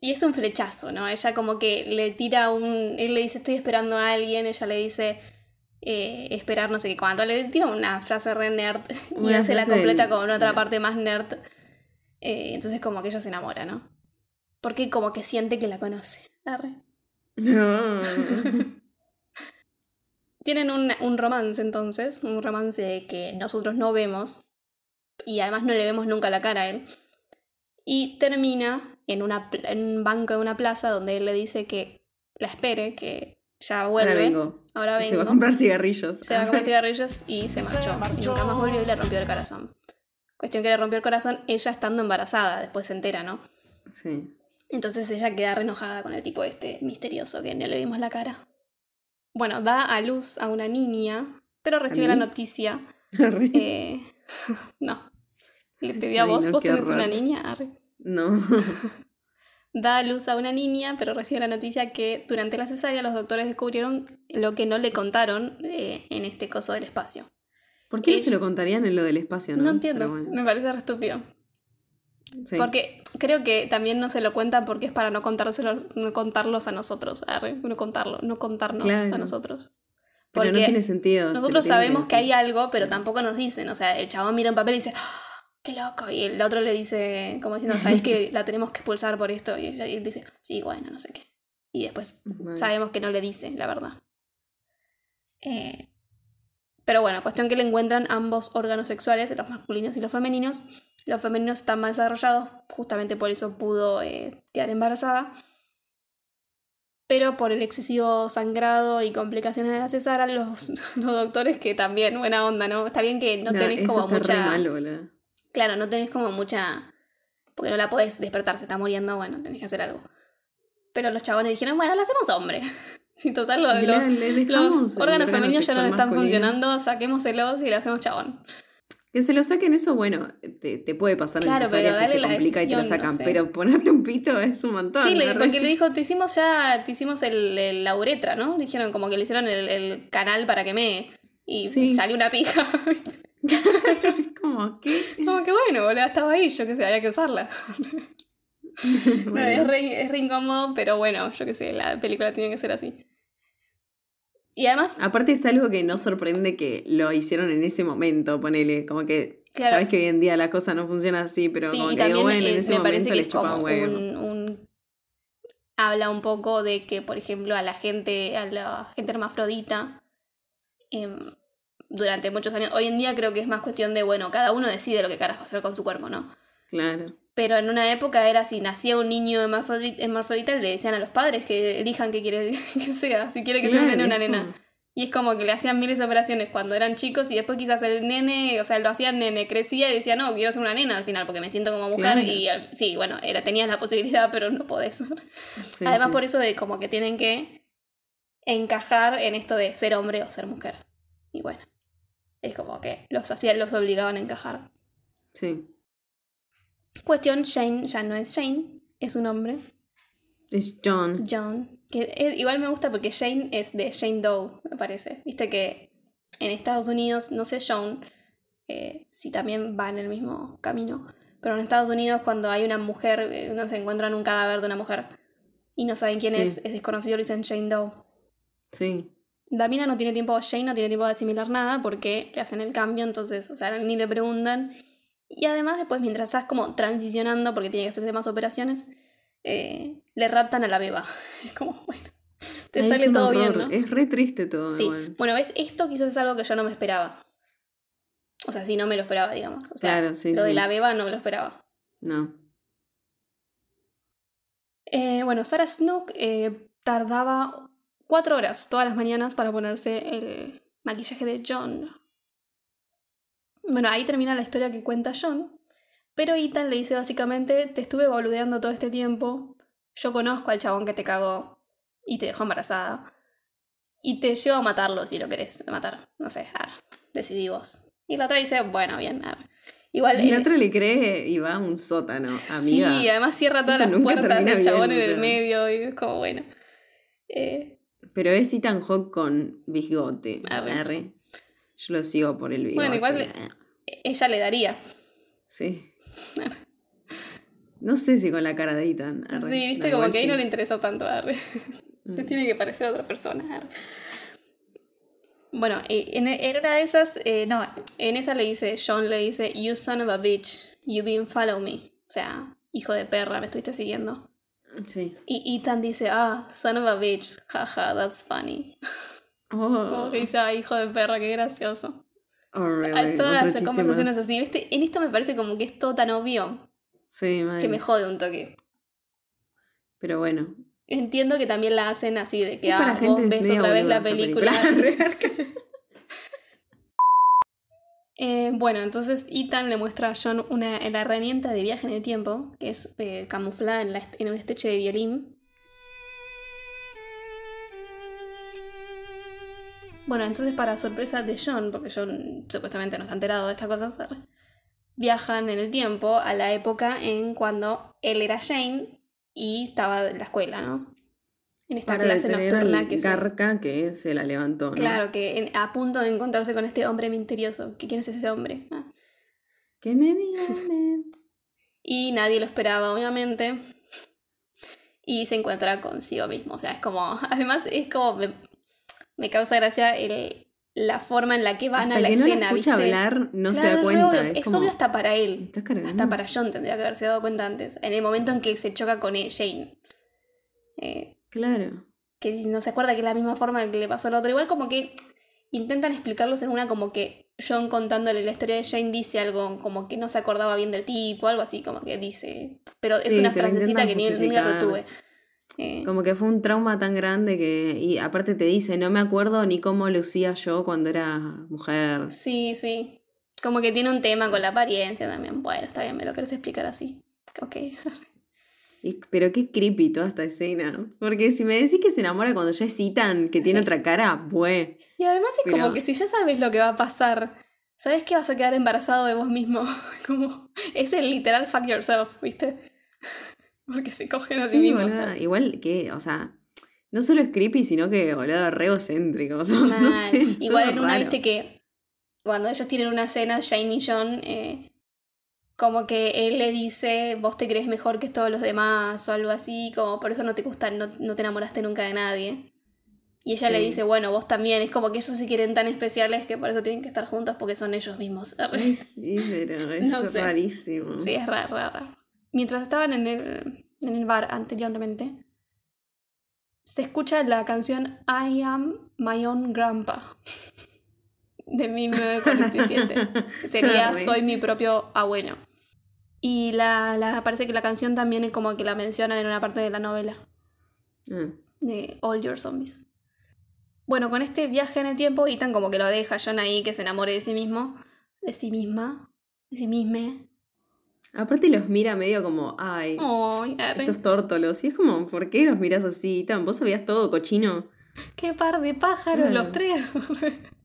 y es un flechazo, ¿no? Ella como que le tira un... Él le dice, estoy esperando a alguien, ella le dice, eh, esperar no sé qué cuánto. Le tira una frase re nerd y se la completa del- con otra parte más nerd. Eh, entonces como que ella se enamora, ¿no? Porque como que siente que la conoce. Arre. No. Tienen un, un romance entonces, un romance que nosotros no vemos y además no le vemos nunca la cara a él. Y termina en, una, pl- en un banco de una plaza donde él le dice que la espere, que ya vuelve. Ahora vengo. Ahora Se va a vengo. comprar cigarrillos. Se va a comprar cigarrillos y se marchó. Y nunca más volvió y le rompió el corazón. Cuestión que le rompió el corazón ella estando embarazada, después se entera, ¿no? Sí. Entonces ella queda re enojada con el tipo este misterioso que no le vimos la cara. Bueno, da a luz a una niña, pero recibe la noticia. Eh, no. Le te dio a Ay, vos, no, vos tenés una niña. Arre. No. Da a luz a una niña, pero recibe la noticia que durante la cesárea los doctores descubrieron lo que no le contaron eh, en este coso del espacio. ¿Por qué no Ella- se lo contarían en lo del espacio, no? No, entiendo, bueno, me parece re estúpido. sí. Porque creo que también no se lo cuentan porque es para no contárselos, no contarlos a nosotros, arre, no contarlo, no contarnos Claro. a nosotros. Pero no tiene sentido. Nosotros sabemos que hay algo, pero tampoco nos dicen. O sea, el chabón mira un papel y dice, "Ah, ¡qué loco! Y el otro le dice, como diciendo, ¿sabéis que la tenemos que expulsar por esto? Y él dice, sí, bueno, no sé qué. Y después sabemos que no le dice, la verdad. Eh, pero bueno, cuestión que le encuentran ambos órganos sexuales, los masculinos y los femeninos. Los femeninos están más desarrollados, justamente por eso pudo eh, quedar embarazada. Pero por el excesivo sangrado y complicaciones de la cesárea, los, los doctores que también, buena onda, ¿no? Está bien que no, tenés eso como mucha... re. Claro, no tenés como mucha. Porque no la podés despertar, se está muriendo, bueno, tenés que hacer algo. Pero los chabones dijeron, bueno, la hacemos hombre. Sí, total, lo Y los, órganos órgano femeninos ya no le están masculino. funcionando, saquémoselos y le hacemos chabón. Que se lo saquen eso, bueno, te, te puede pasar Claro, pero que se complica y te lo decisión, no sacan. sé. Pero ponerte un pito es un montón. Sí, le- ¿no? porque le dijo, te hicimos ya, te hicimos el, el- la uretra, ¿no? Le dijeron como que le hicieron el, el canal para que me. Y Sí. salió una pija. como, ¿qué? como que bueno, boludo, estaba ahí, yo qué sé, había que usarla. No, es, re, es re incómodo, pero bueno, yo qué sé, la película tiene que ser así. Y además, Aparte es algo que no sorprende que lo hicieron en ese momento, ponele, como que Claro. sabes que hoy en día la cosa no funciona así, pero sí, como que digo, también bueno, en eh, ese me momento parece que les es chupaba como un huevo. un, un- Habla un poco de que, por ejemplo, a la gente, a la gente hermafrodita, em, durante muchos años, hoy en día creo que es más cuestión de, bueno, cada uno decide lo que carajo hacer con su cuerpo, ¿no? Claro. Pero en una época era si nacía un niño hermafrodita, le decían a los padres que elijan qué quiere que sea, si quiere que sea un nene o una nena. Y es como que le hacían miles de operaciones cuando eran chicos y después quizás el nene, o sea, lo hacían nene, crecía y decía, no, quiero ser una nena al final porque me siento como mujer Claro. y sí, bueno, era, tenías la posibilidad pero no podés. Sí, Además sí. por eso de como que tienen que encajar en esto de ser hombre o ser mujer. Y bueno, es como que los hacían, los obligaban a encajar. Sí. Cuestión, Shane ya no es Shane, es un hombre, Es John. John. Que es- igual me gusta porque Shane es de Shane Doe, me parece. Viste que en Estados Unidos, no sé John, eh, si también va en el mismo camino, pero en Estados Unidos cuando hay una mujer, eh, no se encuentran un cadáver de una mujer y no saben quién Sí. es, es desconocido, le dicen Shane Doe. Sí. Damina no tiene tiempo, Shane no tiene tiempo de asimilar nada porque le hacen el cambio, entonces, o sea, ni le preguntan. Y además después, mientras estás como transicionando, porque tiene que hacerse más operaciones, eh, le raptan a la beba. Es como, bueno, te Ay, sale todo bien. ¿no? Es re triste todo. Sí, igual. bueno, ves, esto quizás es algo que yo no me esperaba. O sea, sí, no me lo esperaba, digamos. O sea, Claro, sí, lo de la beba no me lo esperaba. No. Eh, bueno, Sarah Snook eh, tardaba cuatro horas todas las mañanas para ponerse el maquillaje de John. Bueno, ahí termina la historia que cuenta John. Pero Ethan le dice básicamente, te estuve boludeando todo este tiempo. Yo conozco al chabón que te cagó y te dejó embarazada. Y te llevo a matarlo si lo querés matar. No sé, ah, decidí vos. Y la otra dice, bueno, bien. ah. Igual... Y el otro le cree y va a un sótano, amiga. Sí, además cierra todas Eso las puertas del chabón en el medio y es como bueno. Eh, Pero es Ethan Hawke con bigote. Arre. Arre. Yo lo sigo por el bigote. Bueno, igual ella le daría. Sí. No sé si con la cara de Ethan. arre. Sí, viste, como que ahí sí. Mm. no le interesó tanto arre. Se tiene que parecer a otra persona. arre. Bueno, eh, en, en una de esas, eh, no, en esa le dice, John le dice, You son of a bitch, you been follow me. O sea, hijo de perra, me estuviste siguiendo. Sí. Y Ethan dice, ah, son of a bitch, jaja, that's funny. Como Oh, que dice, ah, hijo de perra, qué gracioso. oh, todas las conversaciones más. así, ¿viste? En esto me parece como que es todo tan obvio Sí, mal. que me jode un toque. Pero bueno. Entiendo que también la hacen así de que ah, vos ves otra vez la película. Eh, bueno, entonces Ethan le muestra a John una, la herramienta de viaje en el tiempo, que es eh, camuflada en, en un estuche de violín. Bueno, entonces para sorpresa de John, porque John supuestamente no está enterado de estas cosas, viajan en el tiempo a la época en cuando él era Jane y estaba en la escuela, ¿no? En esta Para clase nocturna que se... Garca que se la levantó, ¿no? Claro, que en- a punto de encontrarse con este hombre misterioso. ¿Que ¿Quién es ese hombre? Ah. Que me. Y nadie lo esperaba, obviamente. Y se encuentra consigo mismo. O sea, es como. Además, es como. Me, me causa gracia el, la forma en la que van Hasta a la que no escena, escucha ¿viste? hablar, no se da cuenta. obvio. Es, Es, como, obvio hasta para "Me él. estás cargando". Hasta para John tendría que haberse dado cuenta antes. En el momento en que se choca con él, Jane. Eh, Claro. que no se acuerda que es la misma forma que le pasó al otro. Igual como que intentan explicarlos en una como que John contándole la historia de Jane dice algo como que no se acordaba bien del tipo, algo así como que dice. Pero es Sí, una frasecita que ni, ni la retuve. Eh, Como que fue un trauma tan grande que. Y aparte te dice, no me acuerdo ni cómo lucía yo cuando era mujer. sí, sí. Como que tiene un tema con la apariencia también. Bueno, está bien, me lo querés explicar así. Ok. Y- pero qué creepy toda esta escena. Porque si me decís que se enamora cuando ya es Ethan, que tiene Sí. otra cara, bue. Y además es como que si ya sabes lo que va a pasar, sabes que vas a quedar embarazado de vos mismo. como es el literal fuck yourself, ¿viste? Porque se cogen a sí, Sí, mismos. Igual que, o sea, no solo es creepy, sino que, boludo, re egocéntrico. o sea, no Mal. sé, Igual en una, raro. viste que cuando ellos tienen una cena, Shane y John, eh, como que él le dice, vos te crees mejor que todos los demás o algo así, como por eso no te gusta, no, no te enamoraste nunca de nadie. Y ella le dice, bueno, vos también, es como que ellos se quieren tan especiales que por eso tienen que estar juntos porque son ellos mismos. Sí, pero es No sé. rarísimo. Sí, es raro, raro. Mientras estaban en el, en el bar anteriormente, se escucha la canción I Am My Own Grandpa de 1947. Sería. Soy mi propio abuelo. Y la, la, parece que la canción también es como que la mencionan en una parte de la novela Ah, de All Your Zombies. Bueno, con este viaje en el tiempo, Ethan como que lo deja a John ahí que se enamore de sí mismo, de sí misma, de sí misma. Aparte los mira medio como, ay, estos tórtolos. Y es como, ¿por qué los miras así? Tan, vos sabías todo, cochino. ¡Qué par de pájaros Claro. los tres!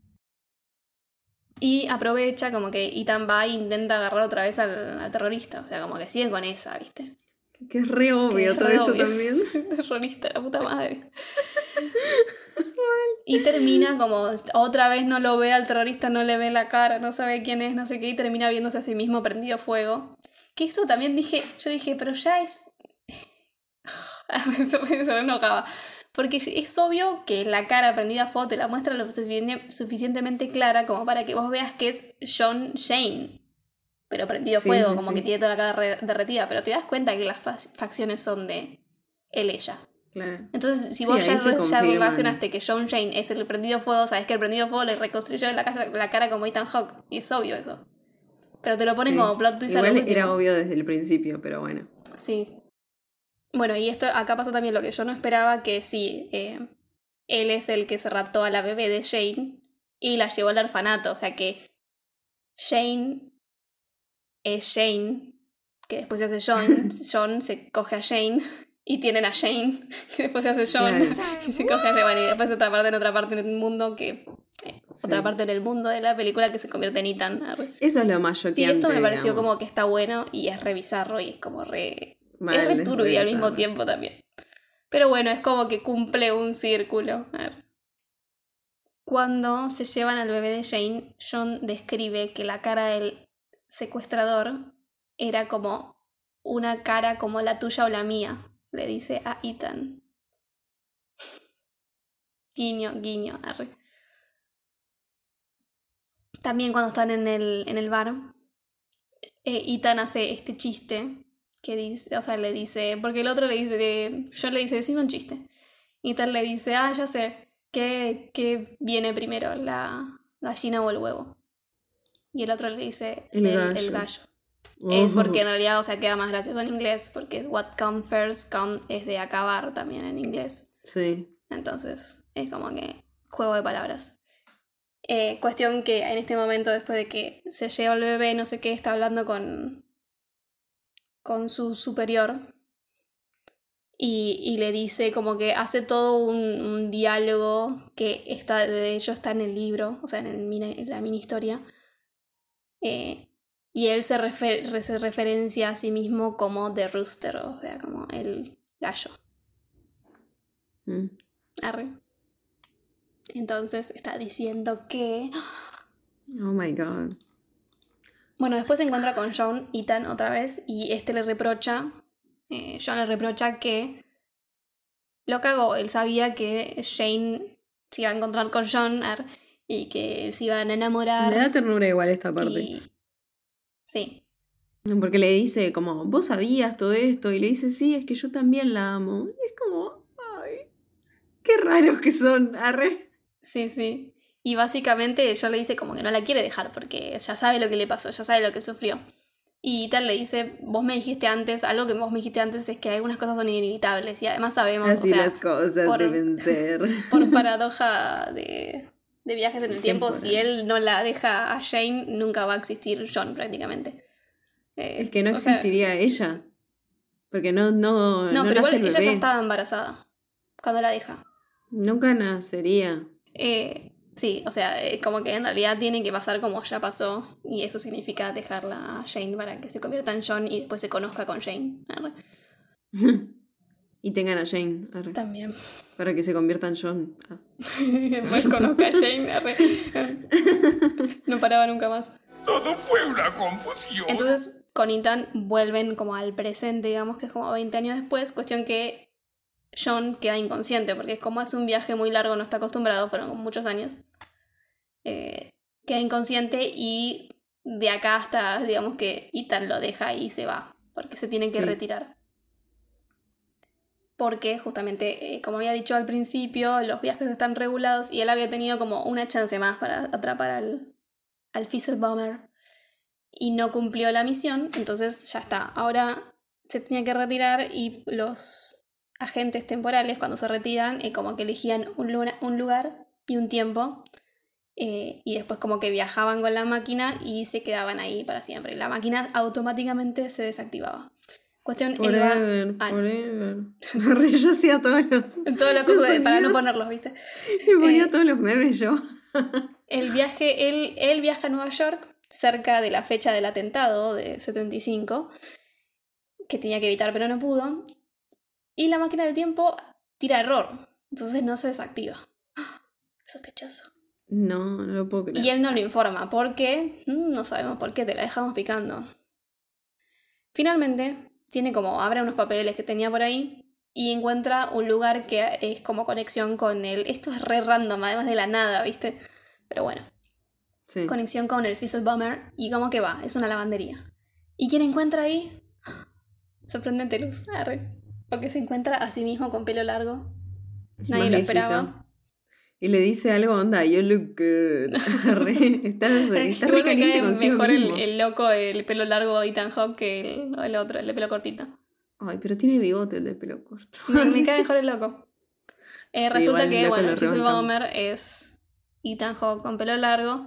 y aprovecha como que Ethan va e intenta agarrar otra vez al, al terrorista. O sea, como que siguen con esa, ¿viste? Que es re obvio es todo re eso obvio. también. terrorista, la puta madre. y termina como otra vez no lo ve al terrorista, no le ve la cara, no sabe quién es, no sé qué, y termina viéndose a sí mismo prendido fuego. Que eso también dije, yo dije, pero ya es. se re- se enojaba. Porque es obvio que la cara prendida a fuego te la muestra lo sufici- suficientemente clara como para que vos veas que es John Shane. Pero prendido a Sí, fuego, sí, como sí. que tiene toda la cara re- derretida. Pero te das cuenta que las fac- facciones son de él, ella. Claro. Entonces, si vos ya, ya relacionaste que John Shane es el prendido fuego, sabes que el prendido fuego le reconstruyó la, casa- la cara como Ethan Hawke. Y es obvio eso. Pero te lo ponen como plot twist a lo Igual último. era obvio desde el principio, pero bueno. Sí. Bueno, y esto acá pasa también lo que yo no esperaba, que sí, eh, él es el que se raptó a la bebé de Jane y la llevó al orfanato. O sea que Jane es Jane, que después se hace John, John se coge a Jane y tienen a Jane, que después se hace John y se coge a. Bueno, y después otra parte en otra parte del mundo que... eh, Otra Sí. parte en el mundo de la película que se convierte en Ethan. Eso es lo más Sí, choqueante. esto me pareció digamos. como que está bueno y es re bizarro y es como re Mal, es re es turbio re al mismo tiempo también. Pero bueno, es como que cumple un círculo. A ver. Cuando se llevan al bebé de Jane, John describe que la cara del secuestrador era como una cara como la tuya o la mía, le dice a Ethan. Guiño, guiño, arre. También cuando están en el, en el bar, eh, Ethan hace este chiste que dice, o sea, le dice, porque el otro le dice, John le dice, decime un chiste. Ethan le dice, ah, ya sé, ¿qué, qué viene primero, la gallina o el huevo? Y el otro le dice, El el, el gallo. gallo. Es porque en realidad, o sea, queda más gracioso en inglés, porque what come first come es de acabar también en inglés. Sí. Entonces, es como que juego de palabras. Eh, cuestión que en este momento, después de que se lleva el bebé, no sé qué, está hablando con, con su superior. Y, y le dice como que hace todo un, un diálogo que está, de hecho está en el libro, o sea, en, el en la mini historia. Eh, y él se, refer- se referencia a sí mismo como The Rooster, o sea, como el gallo. Mm. Arre. Entonces está diciendo que. Oh my god. Bueno, después se encuentra con John Ethan otra vez y este le reprocha. eh, John le reprocha que. Lo cagó. Él sabía que Shane se iba a encontrar con John y que se iban a enamorar. Me da ternura igual esta parte. y- Sí. Porque le dice como, vos sabías todo esto. Y le dice, sí, es que yo también la amo. Y es como, ay, qué raros que son. Arre. Sí, sí. Y básicamente yo le dice como que no la quiere dejar porque ya sabe lo que le pasó, ya sabe lo que sufrió. Y tal le dice, vos me dijiste antes, algo que vos me dijiste antes es que algunas cosas son inevitables y además sabemos, Así o sea, las cosas por- deben ser. por paradoja de, de viajes en el tiempo, si él no la deja a Jane, nunca va a existir John prácticamente. Eh, Es que no o sea, existiría ella. Porque no, no, No, no pero nace igual el ella ya estaba embarazada cuando la deja. Nunca nacería. Eh, sí, o sea, eh, como que en realidad tiene que pasar como ya pasó y eso significa dejarla a Jane para que se convierta en John y después se conozca con Jane. Arre. y tengan a Jane. arre. También. Para que se convierta en John. Ah. después conozca a Jane. arre. no paraba nunca más. Todo fue una confusión. Entonces, con Ethan vuelven como al presente, digamos que es como 20 años después, cuestión que John queda inconsciente, porque como es un viaje muy largo, no está acostumbrado, fueron muchos años, eh, queda inconsciente y de acá hasta, digamos que Ethan lo deja y se va, porque se tiene que Sí. retirar. Porque justamente, eh, como había dicho al principio, los viajes están regulados y él había tenido como una chance más para atrapar al, al Fizzlebummer y no cumplió la misión, entonces ya está. Ahora se tenía que retirar y los agentes temporales cuando se retiran eh, como que elegían un, luna- un lugar y un tiempo eh, y después como que viajaban con la máquina y se quedaban ahí para siempre. La máquina automáticamente se desactivaba. Cuestión, él va Forever, forever. Yo hacía todos los. toda la cosa de- para no ponerlos, ¿viste? Y ponía Eh, todos los memes yo. El viaje, él, él viaja a Nueva York cerca de la fecha del atentado de 75, que tenía que evitar pero no pudo, y la máquina del tiempo tira error, entonces no se desactiva. ¡Ah! Sospechoso. No, no lo puedo creer. Y él no lo informa, ¿por qué? Mm, No sabemos por qué, te la dejamos picando. Finalmente, tiene como, abre unos papeles que tenía por ahí y encuentra un lugar que es como conexión con él. Esto es re random, además de la nada, ¿viste? Pero bueno Sí. conexión con el Fizzlebummer y como que va, es una lavandería. ¿Y quién encuentra ahí? Sorprendente luz, arre. Porque se encuentra a sí mismo con pelo largo. Nadie lo esperaba. Y le dice algo, onda, you look good. Está, está re me cae mejor el, loco del pelo largo de Ethan Hawke que el, el otro, el de pelo cortito. Ay, pero tiene bigote el de pelo corto. Me, me cae mejor el loco. Eh, Sí, resulta que, bueno, lo el rebancamos. Fizzlebummer es Ethan Hawke con pelo largo.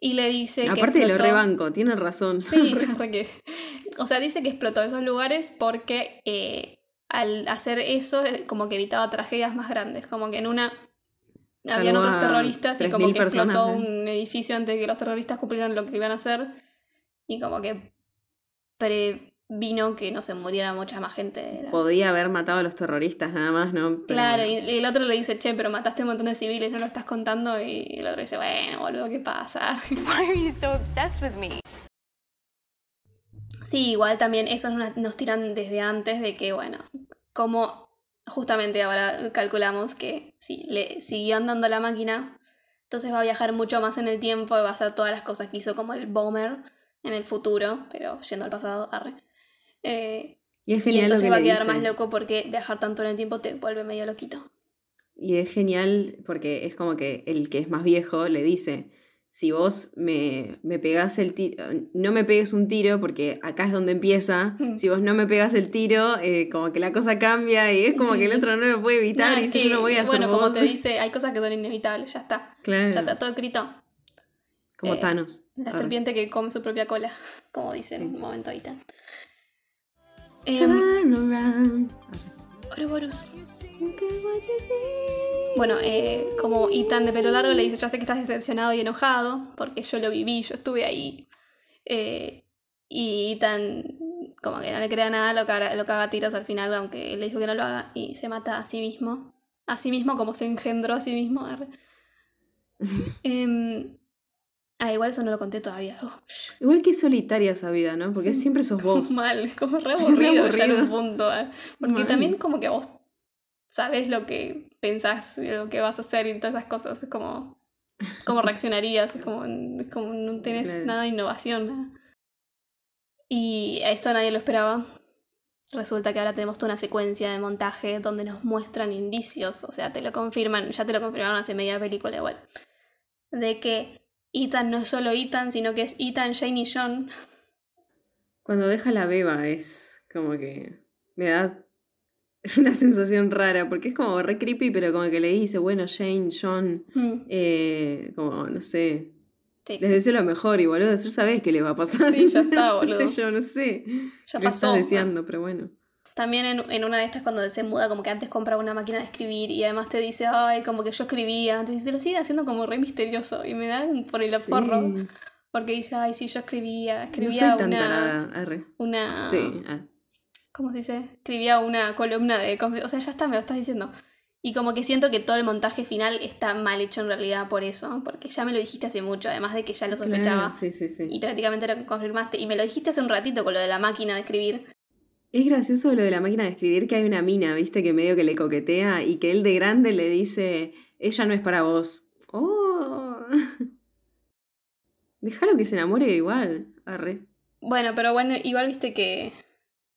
Y le dice Aparte que lo explotó- rebanco, tiene razón. Sí, porque- O sea, dice que explotó esos lugares porque eh, al hacer eso, eh, como que evitaba tragedias más grandes. Como que en una habían otros terroristas y 3.000 como que explotó ¿eh? un edificio antes de que los terroristas cumplieran lo que iban a hacer. Y como que pre- vino que no se muriera mucha más gente. Era- Podía haber matado a los terroristas nada más, ¿no? Pero Claro, y el otro le dice, che, pero mataste a un montón de civiles, no lo estás contando. Y el otro dice, bueno, boludo, ¿qué pasa? Sí, igual también eso nos tiran desde antes de que, bueno, como justamente ahora calculamos que si le siguió andando la máquina, entonces va a viajar mucho más en el tiempo y va a hacer todas las cosas que hizo como el Bomber en el futuro, pero yendo al pasado, arre. Eh, Y es y entonces va a quedar más loco porque viajar tanto en el tiempo te vuelve medio loquito. Y es genial porque es como que el que es más viejo le dice, si vos me, me pegás el tiro, no me pegues un tiro porque acá es donde empieza, si vos no me pegas el tiro, eh, como que la cosa cambia y es como Sí. que el otro no lo puede evitar y que, yo no voy a hacer bueno, como vos". te dice, hay cosas que son inevitables, ya está. Claro, Ya está todo escrito. como eh, Thanos. La serpiente que come su propia cola, como dice en un momento Turn around. Ouroboros. Bueno, eh, como Ethan de pelo largo le dice, ya sé que estás decepcionado y enojado, porque yo lo viví, yo estuve ahí. Eh, y Ethan, como que no le crea nada, lo caga, lo caga a tiros al final, aunque él le dijo que no lo haga, y se mata a sí mismo. A sí mismo como se engendró a sí mismo. Ah, igual eso no lo conté todavía. Oh. Igual que solitaria esa vida, ¿no? Porque Sí. siempre sos vos. Mal, como re aburrido, ya en un aburrido. punto. eh. Porque Mal. también como que vos sabes lo que pensás y lo que vas a hacer y todas esas cosas. Es como, cómo reaccionarías, es como, es como no tenés Claro. nada de innovación. nada. Y a esto nadie lo esperaba. Resulta que ahora tenemos toda una secuencia de montaje donde nos muestran indicios, o sea, te lo confirman, ya te lo confirmaron hace media película igual, de que Ethan no es solo Ethan, sino que es Ethan, Jane y John. Cuando deja la beba es como que me da una sensación rara, porque es como re creepy, pero como que le dice, bueno, Jane, John, Mm, eh, como, no sé, sí. les deseo lo mejor y boludo, ya sabés qué le va a pasar. Sí, ya está, no boludo. sé yo, no sé. Ya Lo pasó. estás deseando, pero bueno. También en, en una de estas cuando se muda, como que antes compraba una máquina de escribir y además te dice, ay, como que yo escribía. Entonces te lo sigue haciendo como re misterioso y me da por el Sí. forro. Porque dice, ay, sí, yo escribía. No Escribía soy tan una, arre. una... Sí, ah. ¿Cómo se dice? Escribía una columna de... O sea, ya está, me lo estás diciendo. Y como que siento que todo el montaje final está mal hecho en realidad por eso. Porque ya me lo dijiste hace mucho, además de que ya lo sospechaba. Claro, sí, sí, sí. Y prácticamente lo confirmaste. Y me lo dijiste hace un ratito con lo de la máquina de escribir. Es gracioso lo de la máquina de escribir que hay una mina, viste, que medio que le coquetea y que él de grande le dice, ella no es para vos. Oh. Déjalo que se enamore igual. Arre. Bueno, pero bueno, igual viste que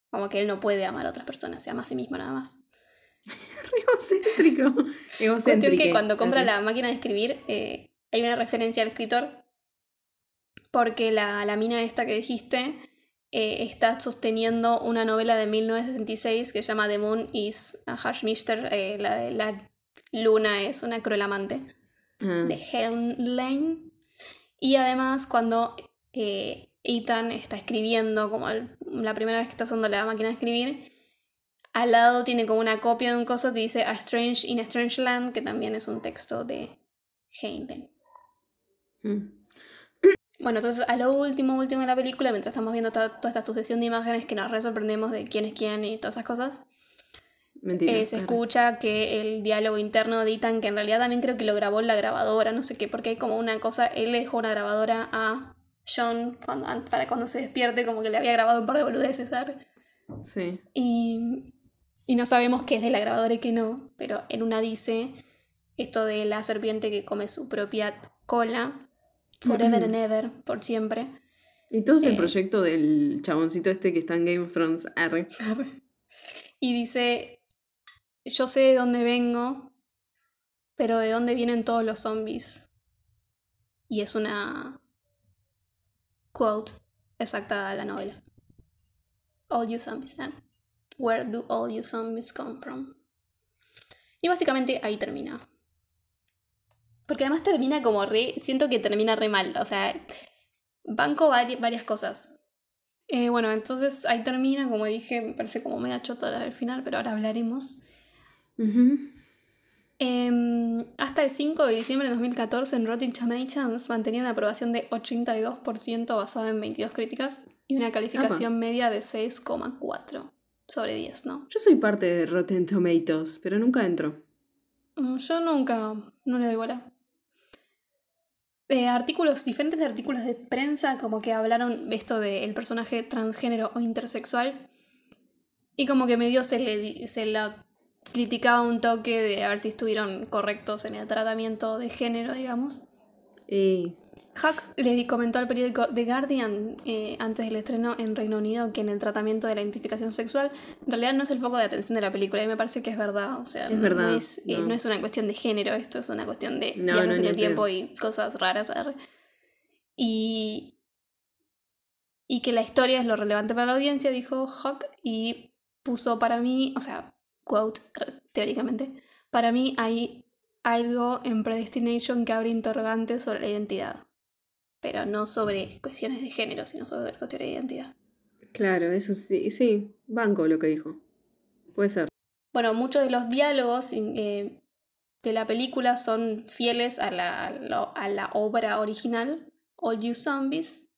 como que él no puede amar a otras personas, se ama a sí mismo nada más. Egocéntrico. Cuestión que cuando compra la máquina de escribir eh, hay una referencia al escritor porque la, la mina esta que dijiste eh, está sosteniendo una novela de 1966 que se llama The Moon is a Harsh Mister, eh, la de la luna es una cruel amante. Ah, de Helen Lane. Y además, cuando eh, Ethan está escribiendo, como el- la primera vez que está usando la máquina de escribir, al lado tiene como una copia de un coso que dice A Strange in a Strange Land, que también es un texto de Helen. mm. Bueno, entonces a lo último, último de la película, mientras estamos viendo toda, toda esta sucesión de imágenes que nos re sorprendemos de quién es quién y todas esas cosas, Mentira. Eh, se escucha que el diálogo interno de Ethan, que en realidad también creo que lo grabó en la grabadora, no sé qué, porque hay como una cosa, él le dejó una grabadora a John cuando, para cuando se despierte, como que le había grabado un par de boludeces, ¿sabes? Sí. Y, y no sabemos qué es de la grabadora y qué no, pero en una dice esto de la serpiente que come su propia cola, forever and ever, por siempre. Y todo es el Eh. proyecto del chaboncito este que está en Game of Thrones. Arre. Y dice, yo sé de dónde vengo, pero de dónde vienen todos los zombies. Y es una quote exacta a la novela. All you zombies, and where do all you zombies come from? Y básicamente ahí termina. Porque además termina como re. Siento que termina re mal. O sea, banco vari- varias cosas. Eh, bueno, entonces ahí termina, como dije, me parece como media chota la del final, pero ahora hablaremos. Em, hasta hasta el 5 de diciembre de 2014 en Rotten Tomatoes mantenía una aprobación de 82% basada en 22 críticas y una calificación media de 6,4 sobre 10, ¿no? Yo soy parte de Rotten Tomatoes, pero nunca entro. Mm, Yo nunca, no le doy bola. Eh, artículos, diferentes artículos de prensa como que hablaron de esto del personaje transgénero o intersexual y como que medio se le se la criticaba un toque de a ver si estuvieron correctos en el tratamiento de género, digamos. Eh, Huck le comentó al periódico The Guardian eh, antes del estreno en Reino Unido que en el tratamiento de la identificación sexual en realidad no es el foco de atención de la película y me parece que es verdad. O sea, Es no- verdad, No, es, eh, no. es una cuestión de género esto, es una cuestión de No, viajes no, en el tiempo y cosas raras. Y, y que la historia es lo relevante para la audiencia, dijo Huck, y puso para mí, o sea, quote, teóricamente, para mí hay algo en Predestination que abre interrogantes sobre la identidad. Pero no sobre cuestiones de género, sino sobre cuestiones de identidad. claro, eso sí, sí, banco lo que dijo. Puede ser. Bueno, muchos de los diálogos eh, de la película son fieles a la, a la- obra original, All You Zombies.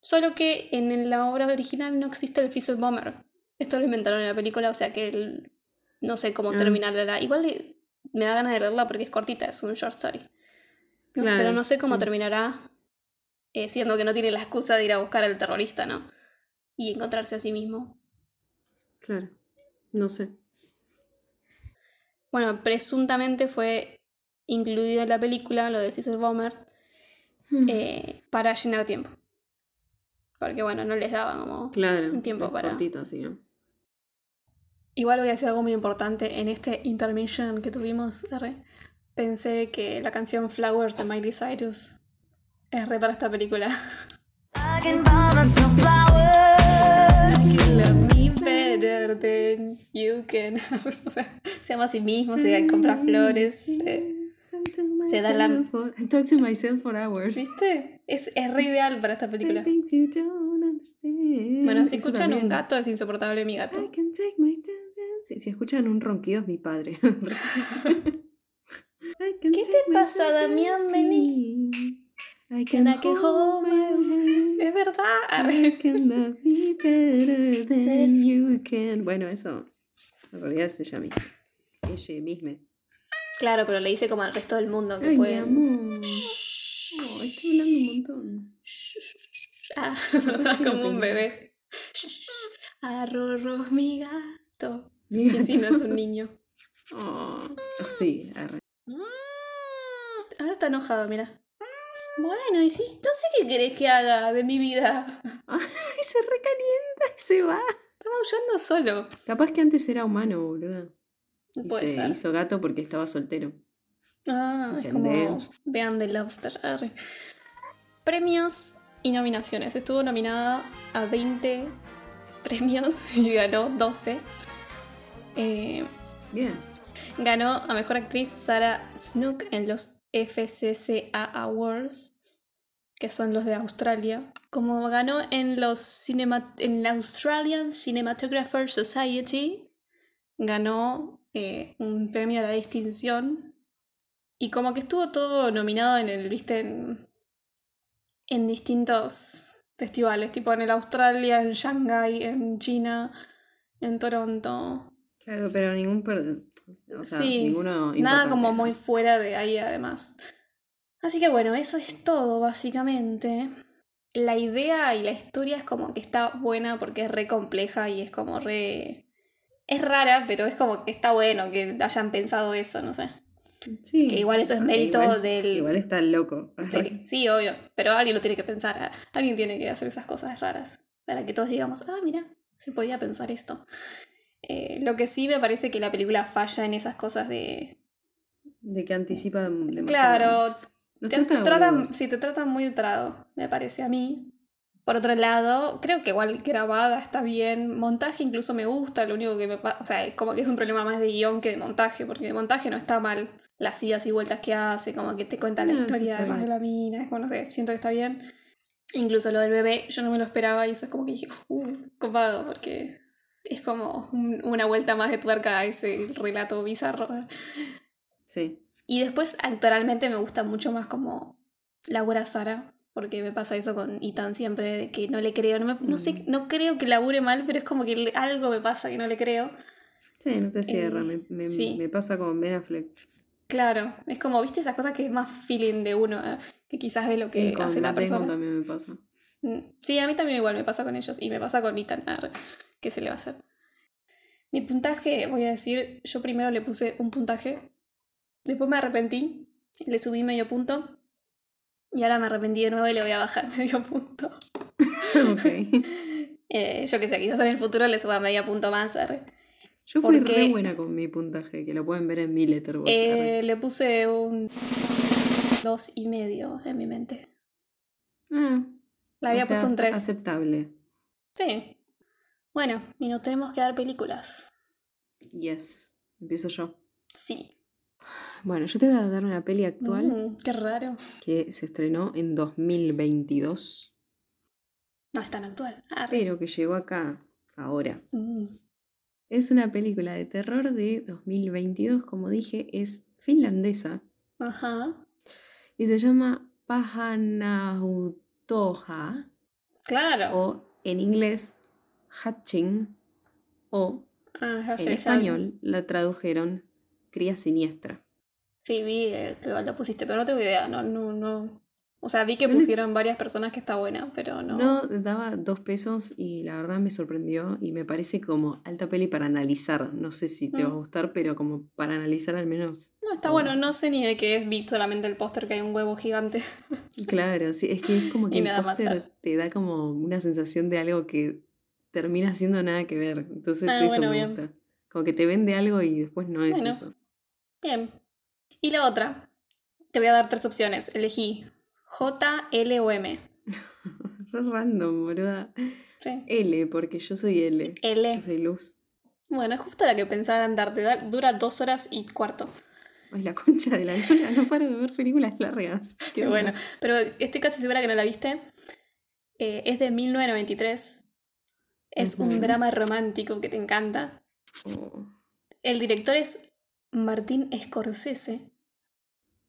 Solo que en la obra original no existe el Fizzle Bomber. Esto lo inventaron en la película, o sea que el- no sé cómo Ah. terminarla. Igual me da ganas de leerla porque es cortita, es un short story. No, Claro, pero no sé cómo sí. terminará, eh, siendo que no tiene la excusa de ir a buscar al terrorista, ¿no? Y encontrarse a sí mismo. Claro. No sé. Bueno, presuntamente fue incluido en la película lo de Bomber Hmm. eh, para llenar tiempo. Porque bueno, no les daban como... Claro. un tiempo para- cortito, así, ¿no? Igual voy a decir algo muy importante. En este intermission que tuvimos, pensé que la canción Flowers de Miley Cyrus es re para esta película. You love me better than you can. o sea, se ama a sí mismo, se compra flores. se- Se da la- for- Talk to myself for hours. ¿Viste? Es, es re ideal para esta película. Bueno, si escuchan un gato, es insoportable mi gato. tendency. Si escuchan un ronquido es mi padre. ¿Qué te pasa, Damián? Vení. I Can I can hold my. Es verdad. I can love me better than you can. Bueno, eso en realidad es ella misma. Ella misma. Claro, pero le dice como al resto del mundo que Ay, mi puede. amor. Oh, está hablando un montón. Ah, como un bebé. Arrorro, mi gato. Y si no es un niño. Oh, sí, arre. Ahora está enojado, mira. Bueno, y sí, no sé qué querés que haga de mi vida. Ay, se recalienta y se va. Está maullando solo. Capaz que antes era humano, boludo. Y Puede se ser. hizo gato porque estaba soltero. Ah, es como. Vean The Lobster. arre. Premios y nominaciones. Estuvo nominada a 20 premios y ganó 12. Eh, Bien. ganó a mejor actriz Sarah Snook en los FCCA Awards, que son los de Australia. Como ganó en los cinema- en la Australian Cinematographer Society, ganó eh, un premio a la distinción. Y como que estuvo todo nominado en el, viste, en, en distintos festivales, tipo en el Australia, en Shanghai, en China, en Toronto. Claro, pero ningún. Per- O sea, sí, ninguno. nada como muy fuera de ahí además. Así que bueno, eso es todo básicamente. La idea y la historia es como que está buena porque es re compleja y es como re... Es rara, pero es como que está bueno que hayan pensado eso, no sé. Sí. que igual eso es mérito Igual- del- Igual está loco. Del- Sí, obvio, pero alguien lo tiene que pensar. ah, Alguien tiene que hacer esas cosas raras para que todos digamos, ah, mira, se podía pensar esto. Eh, lo que sí me parece que la película falla en esas cosas de... De que anticipa demasiado. Claro, te, tratan, sí, te tratan muy de trado, me parece a mí. Por otro lado, creo que igual grabada está bien. Montaje incluso me gusta, lo único que me pasa. O sea, como que es un problema más de guion que de montaje, porque de montaje no está mal. Las idas y vueltas que hace, como que te cuenta la No, sí historia además de la mina. Es como, no sé, siento que está bien. Incluso lo del bebé, yo no me lo esperaba y eso es como que dije, uh, copado, porque es como un- una vuelta más de tuerca a ese relato bizarro. Sí. Y después, actualmente me gusta mucho más como Laura Sara, porque me pasa eso con Ethan siempre, de que no le creo. No, me- no sé, Mm. no creo que labure mal, pero es como que le- algo me pasa que no le creo. Sí, no te cierra. Eh, me, me- sí. me pasa con Ben Affleck. Claro, es como, viste, esas cosas que es más feeling de uno, eh, que quizás de lo que Sí, hace la persona. también me pasa. Sí, a mí también igual me pasa con ellos y me pasa con Ethan. ¿Qué se le va a hacer? Mi puntaje, voy a decir, yo primero le puse un puntaje, después me arrepentí, le subí medio punto y ahora me arrepentí de nuevo y le voy a bajar medio punto. ok. Eh, yo que sé, quizás en el futuro le suba medio punto más. arre. Yo fui Porque- re buena con mi puntaje, que lo pueden ver en mi letterboxd. arre. Eh, le puse un dos y medio en mi mente. Ah, Le había o sea, puesto un 3. Aceptable. Sí. Bueno, y nos tenemos que dar películas. Yes. Empiezo yo. Sí. Bueno, yo te voy a dar una peli actual Mm, qué raro. que se estrenó en 2022, No es tan actual. Arre. pero que llegó acá ahora. Mm. Es una película de terror de 2022, como dije, es finlandesa Ajá. y se llama Pahanautoha Claro. o en inglés Hatching o Ah, en español la tradujeron Cría Siniestra. Sí, vi eh, que lo pusiste, pero no tengo idea. No, no, no. O sea, vi que pusieron varias personas que está buena, pero no. No, daba dos pesos y la verdad me sorprendió y me parece como alta peli para analizar. No sé si te va a Mm. gustar, pero como para analizar al menos. No, está bueno. No sé ni de qué es. Vi solamente el póster que hay un huevo gigante. Claro, sí, es que es como que el póster te da como una sensación de algo que termina siendo nada que ver. Entonces Ah, eso bueno, me bien. gusta. Como que te vende algo y después no es Bueno. eso. Bien. Y la otra. Te voy a dar tres opciones. Elegí J, L o M. Re random, boluda. Sí. L, porque yo soy L. L. Yo soy Luz. Bueno, es justo la que pensaba en darte. Da- Dura dos horas y cuarto. Ay, la concha de la luna. No paro de ver películas largas. Qué bueno. Pero estoy casi segura que no la viste. Eh, es de 1993. Es un Ujú. drama romántico que te encanta. Oh. El director es Martín Scorsese,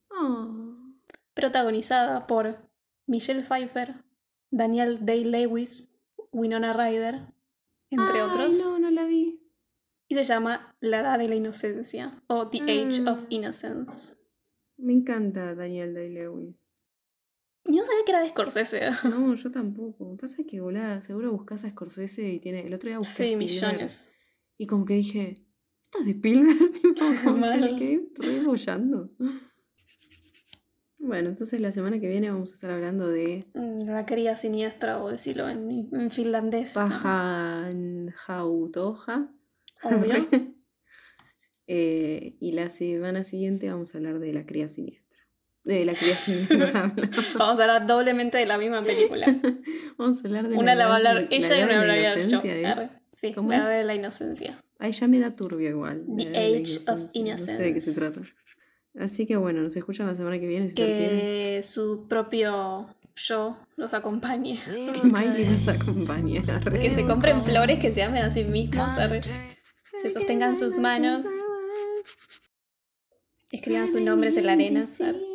Oh. Protagonizada por Michelle Pfeiffer, Daniel Day-Lewis, Winona Ryder, entre Ay, otros. No, no la vi. Y se llama La Edad de la Inocencia o The Age Mm. of Innocence. Me encanta Daniel Day-Lewis. Yo no sabía que era de Scorsese. No, yo tampoco. Pasa que, volada, seguro buscas a Scorsese y tiene. El otro día a Sí, Spielberg millones. Y como que dije, ¿estás de Spielberg? tipo, como que quedé re bollando. Bueno, entonces la semana que viene vamos a estar hablando de La cría siniestra, o decirlo en, en finlandés. ¿no? Pajanhautoja. Obvio. Eh, y la semana siguiente vamos a hablar de la cría siniestra. De la cría siniestra. Vamos a hablar doblemente de la misma película. vamos a hablar de Una la va a hablar ella y una de va a la hablar yo. es-. Sí, ¿Cómo la de la inocencia. Ahí ya me da turbio igual. The la de la Age of inocencia, No sé de qué se Innocence. trata. Así que bueno, nos escuchan la semana que viene si. Que su propio yo los acompañe. Que Miley nos acompañe. arre. Que se compren flores que se amen a sí mismos. arre. Se sostengan sus manos. Escriban sus nombres en la arena.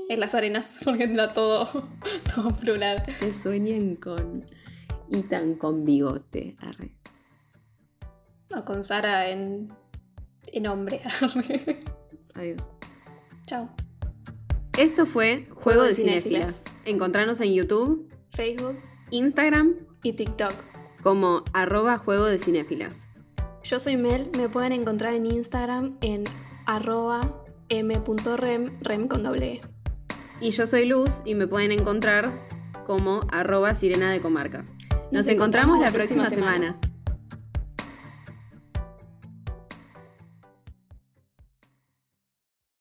En las arenas, porque da todo, todo plural. Que sueñen con Ethan con bigote. Arre. O con Sara en, en hombre. arre. Adiós. Chao. Esto fue Juego de Cinéfilas. Cinéfilas. Encontranos en YouTube, Facebook Instagram y TikTok. como arroba Juego de Cinéfilas. Yo soy Mel, me pueden encontrar en Instagram en arroba m.rem, rem con doble E. Y yo soy Luz y me pueden encontrar como arroba Sirena de Comarca. Nos, encontramos, la próxima semana.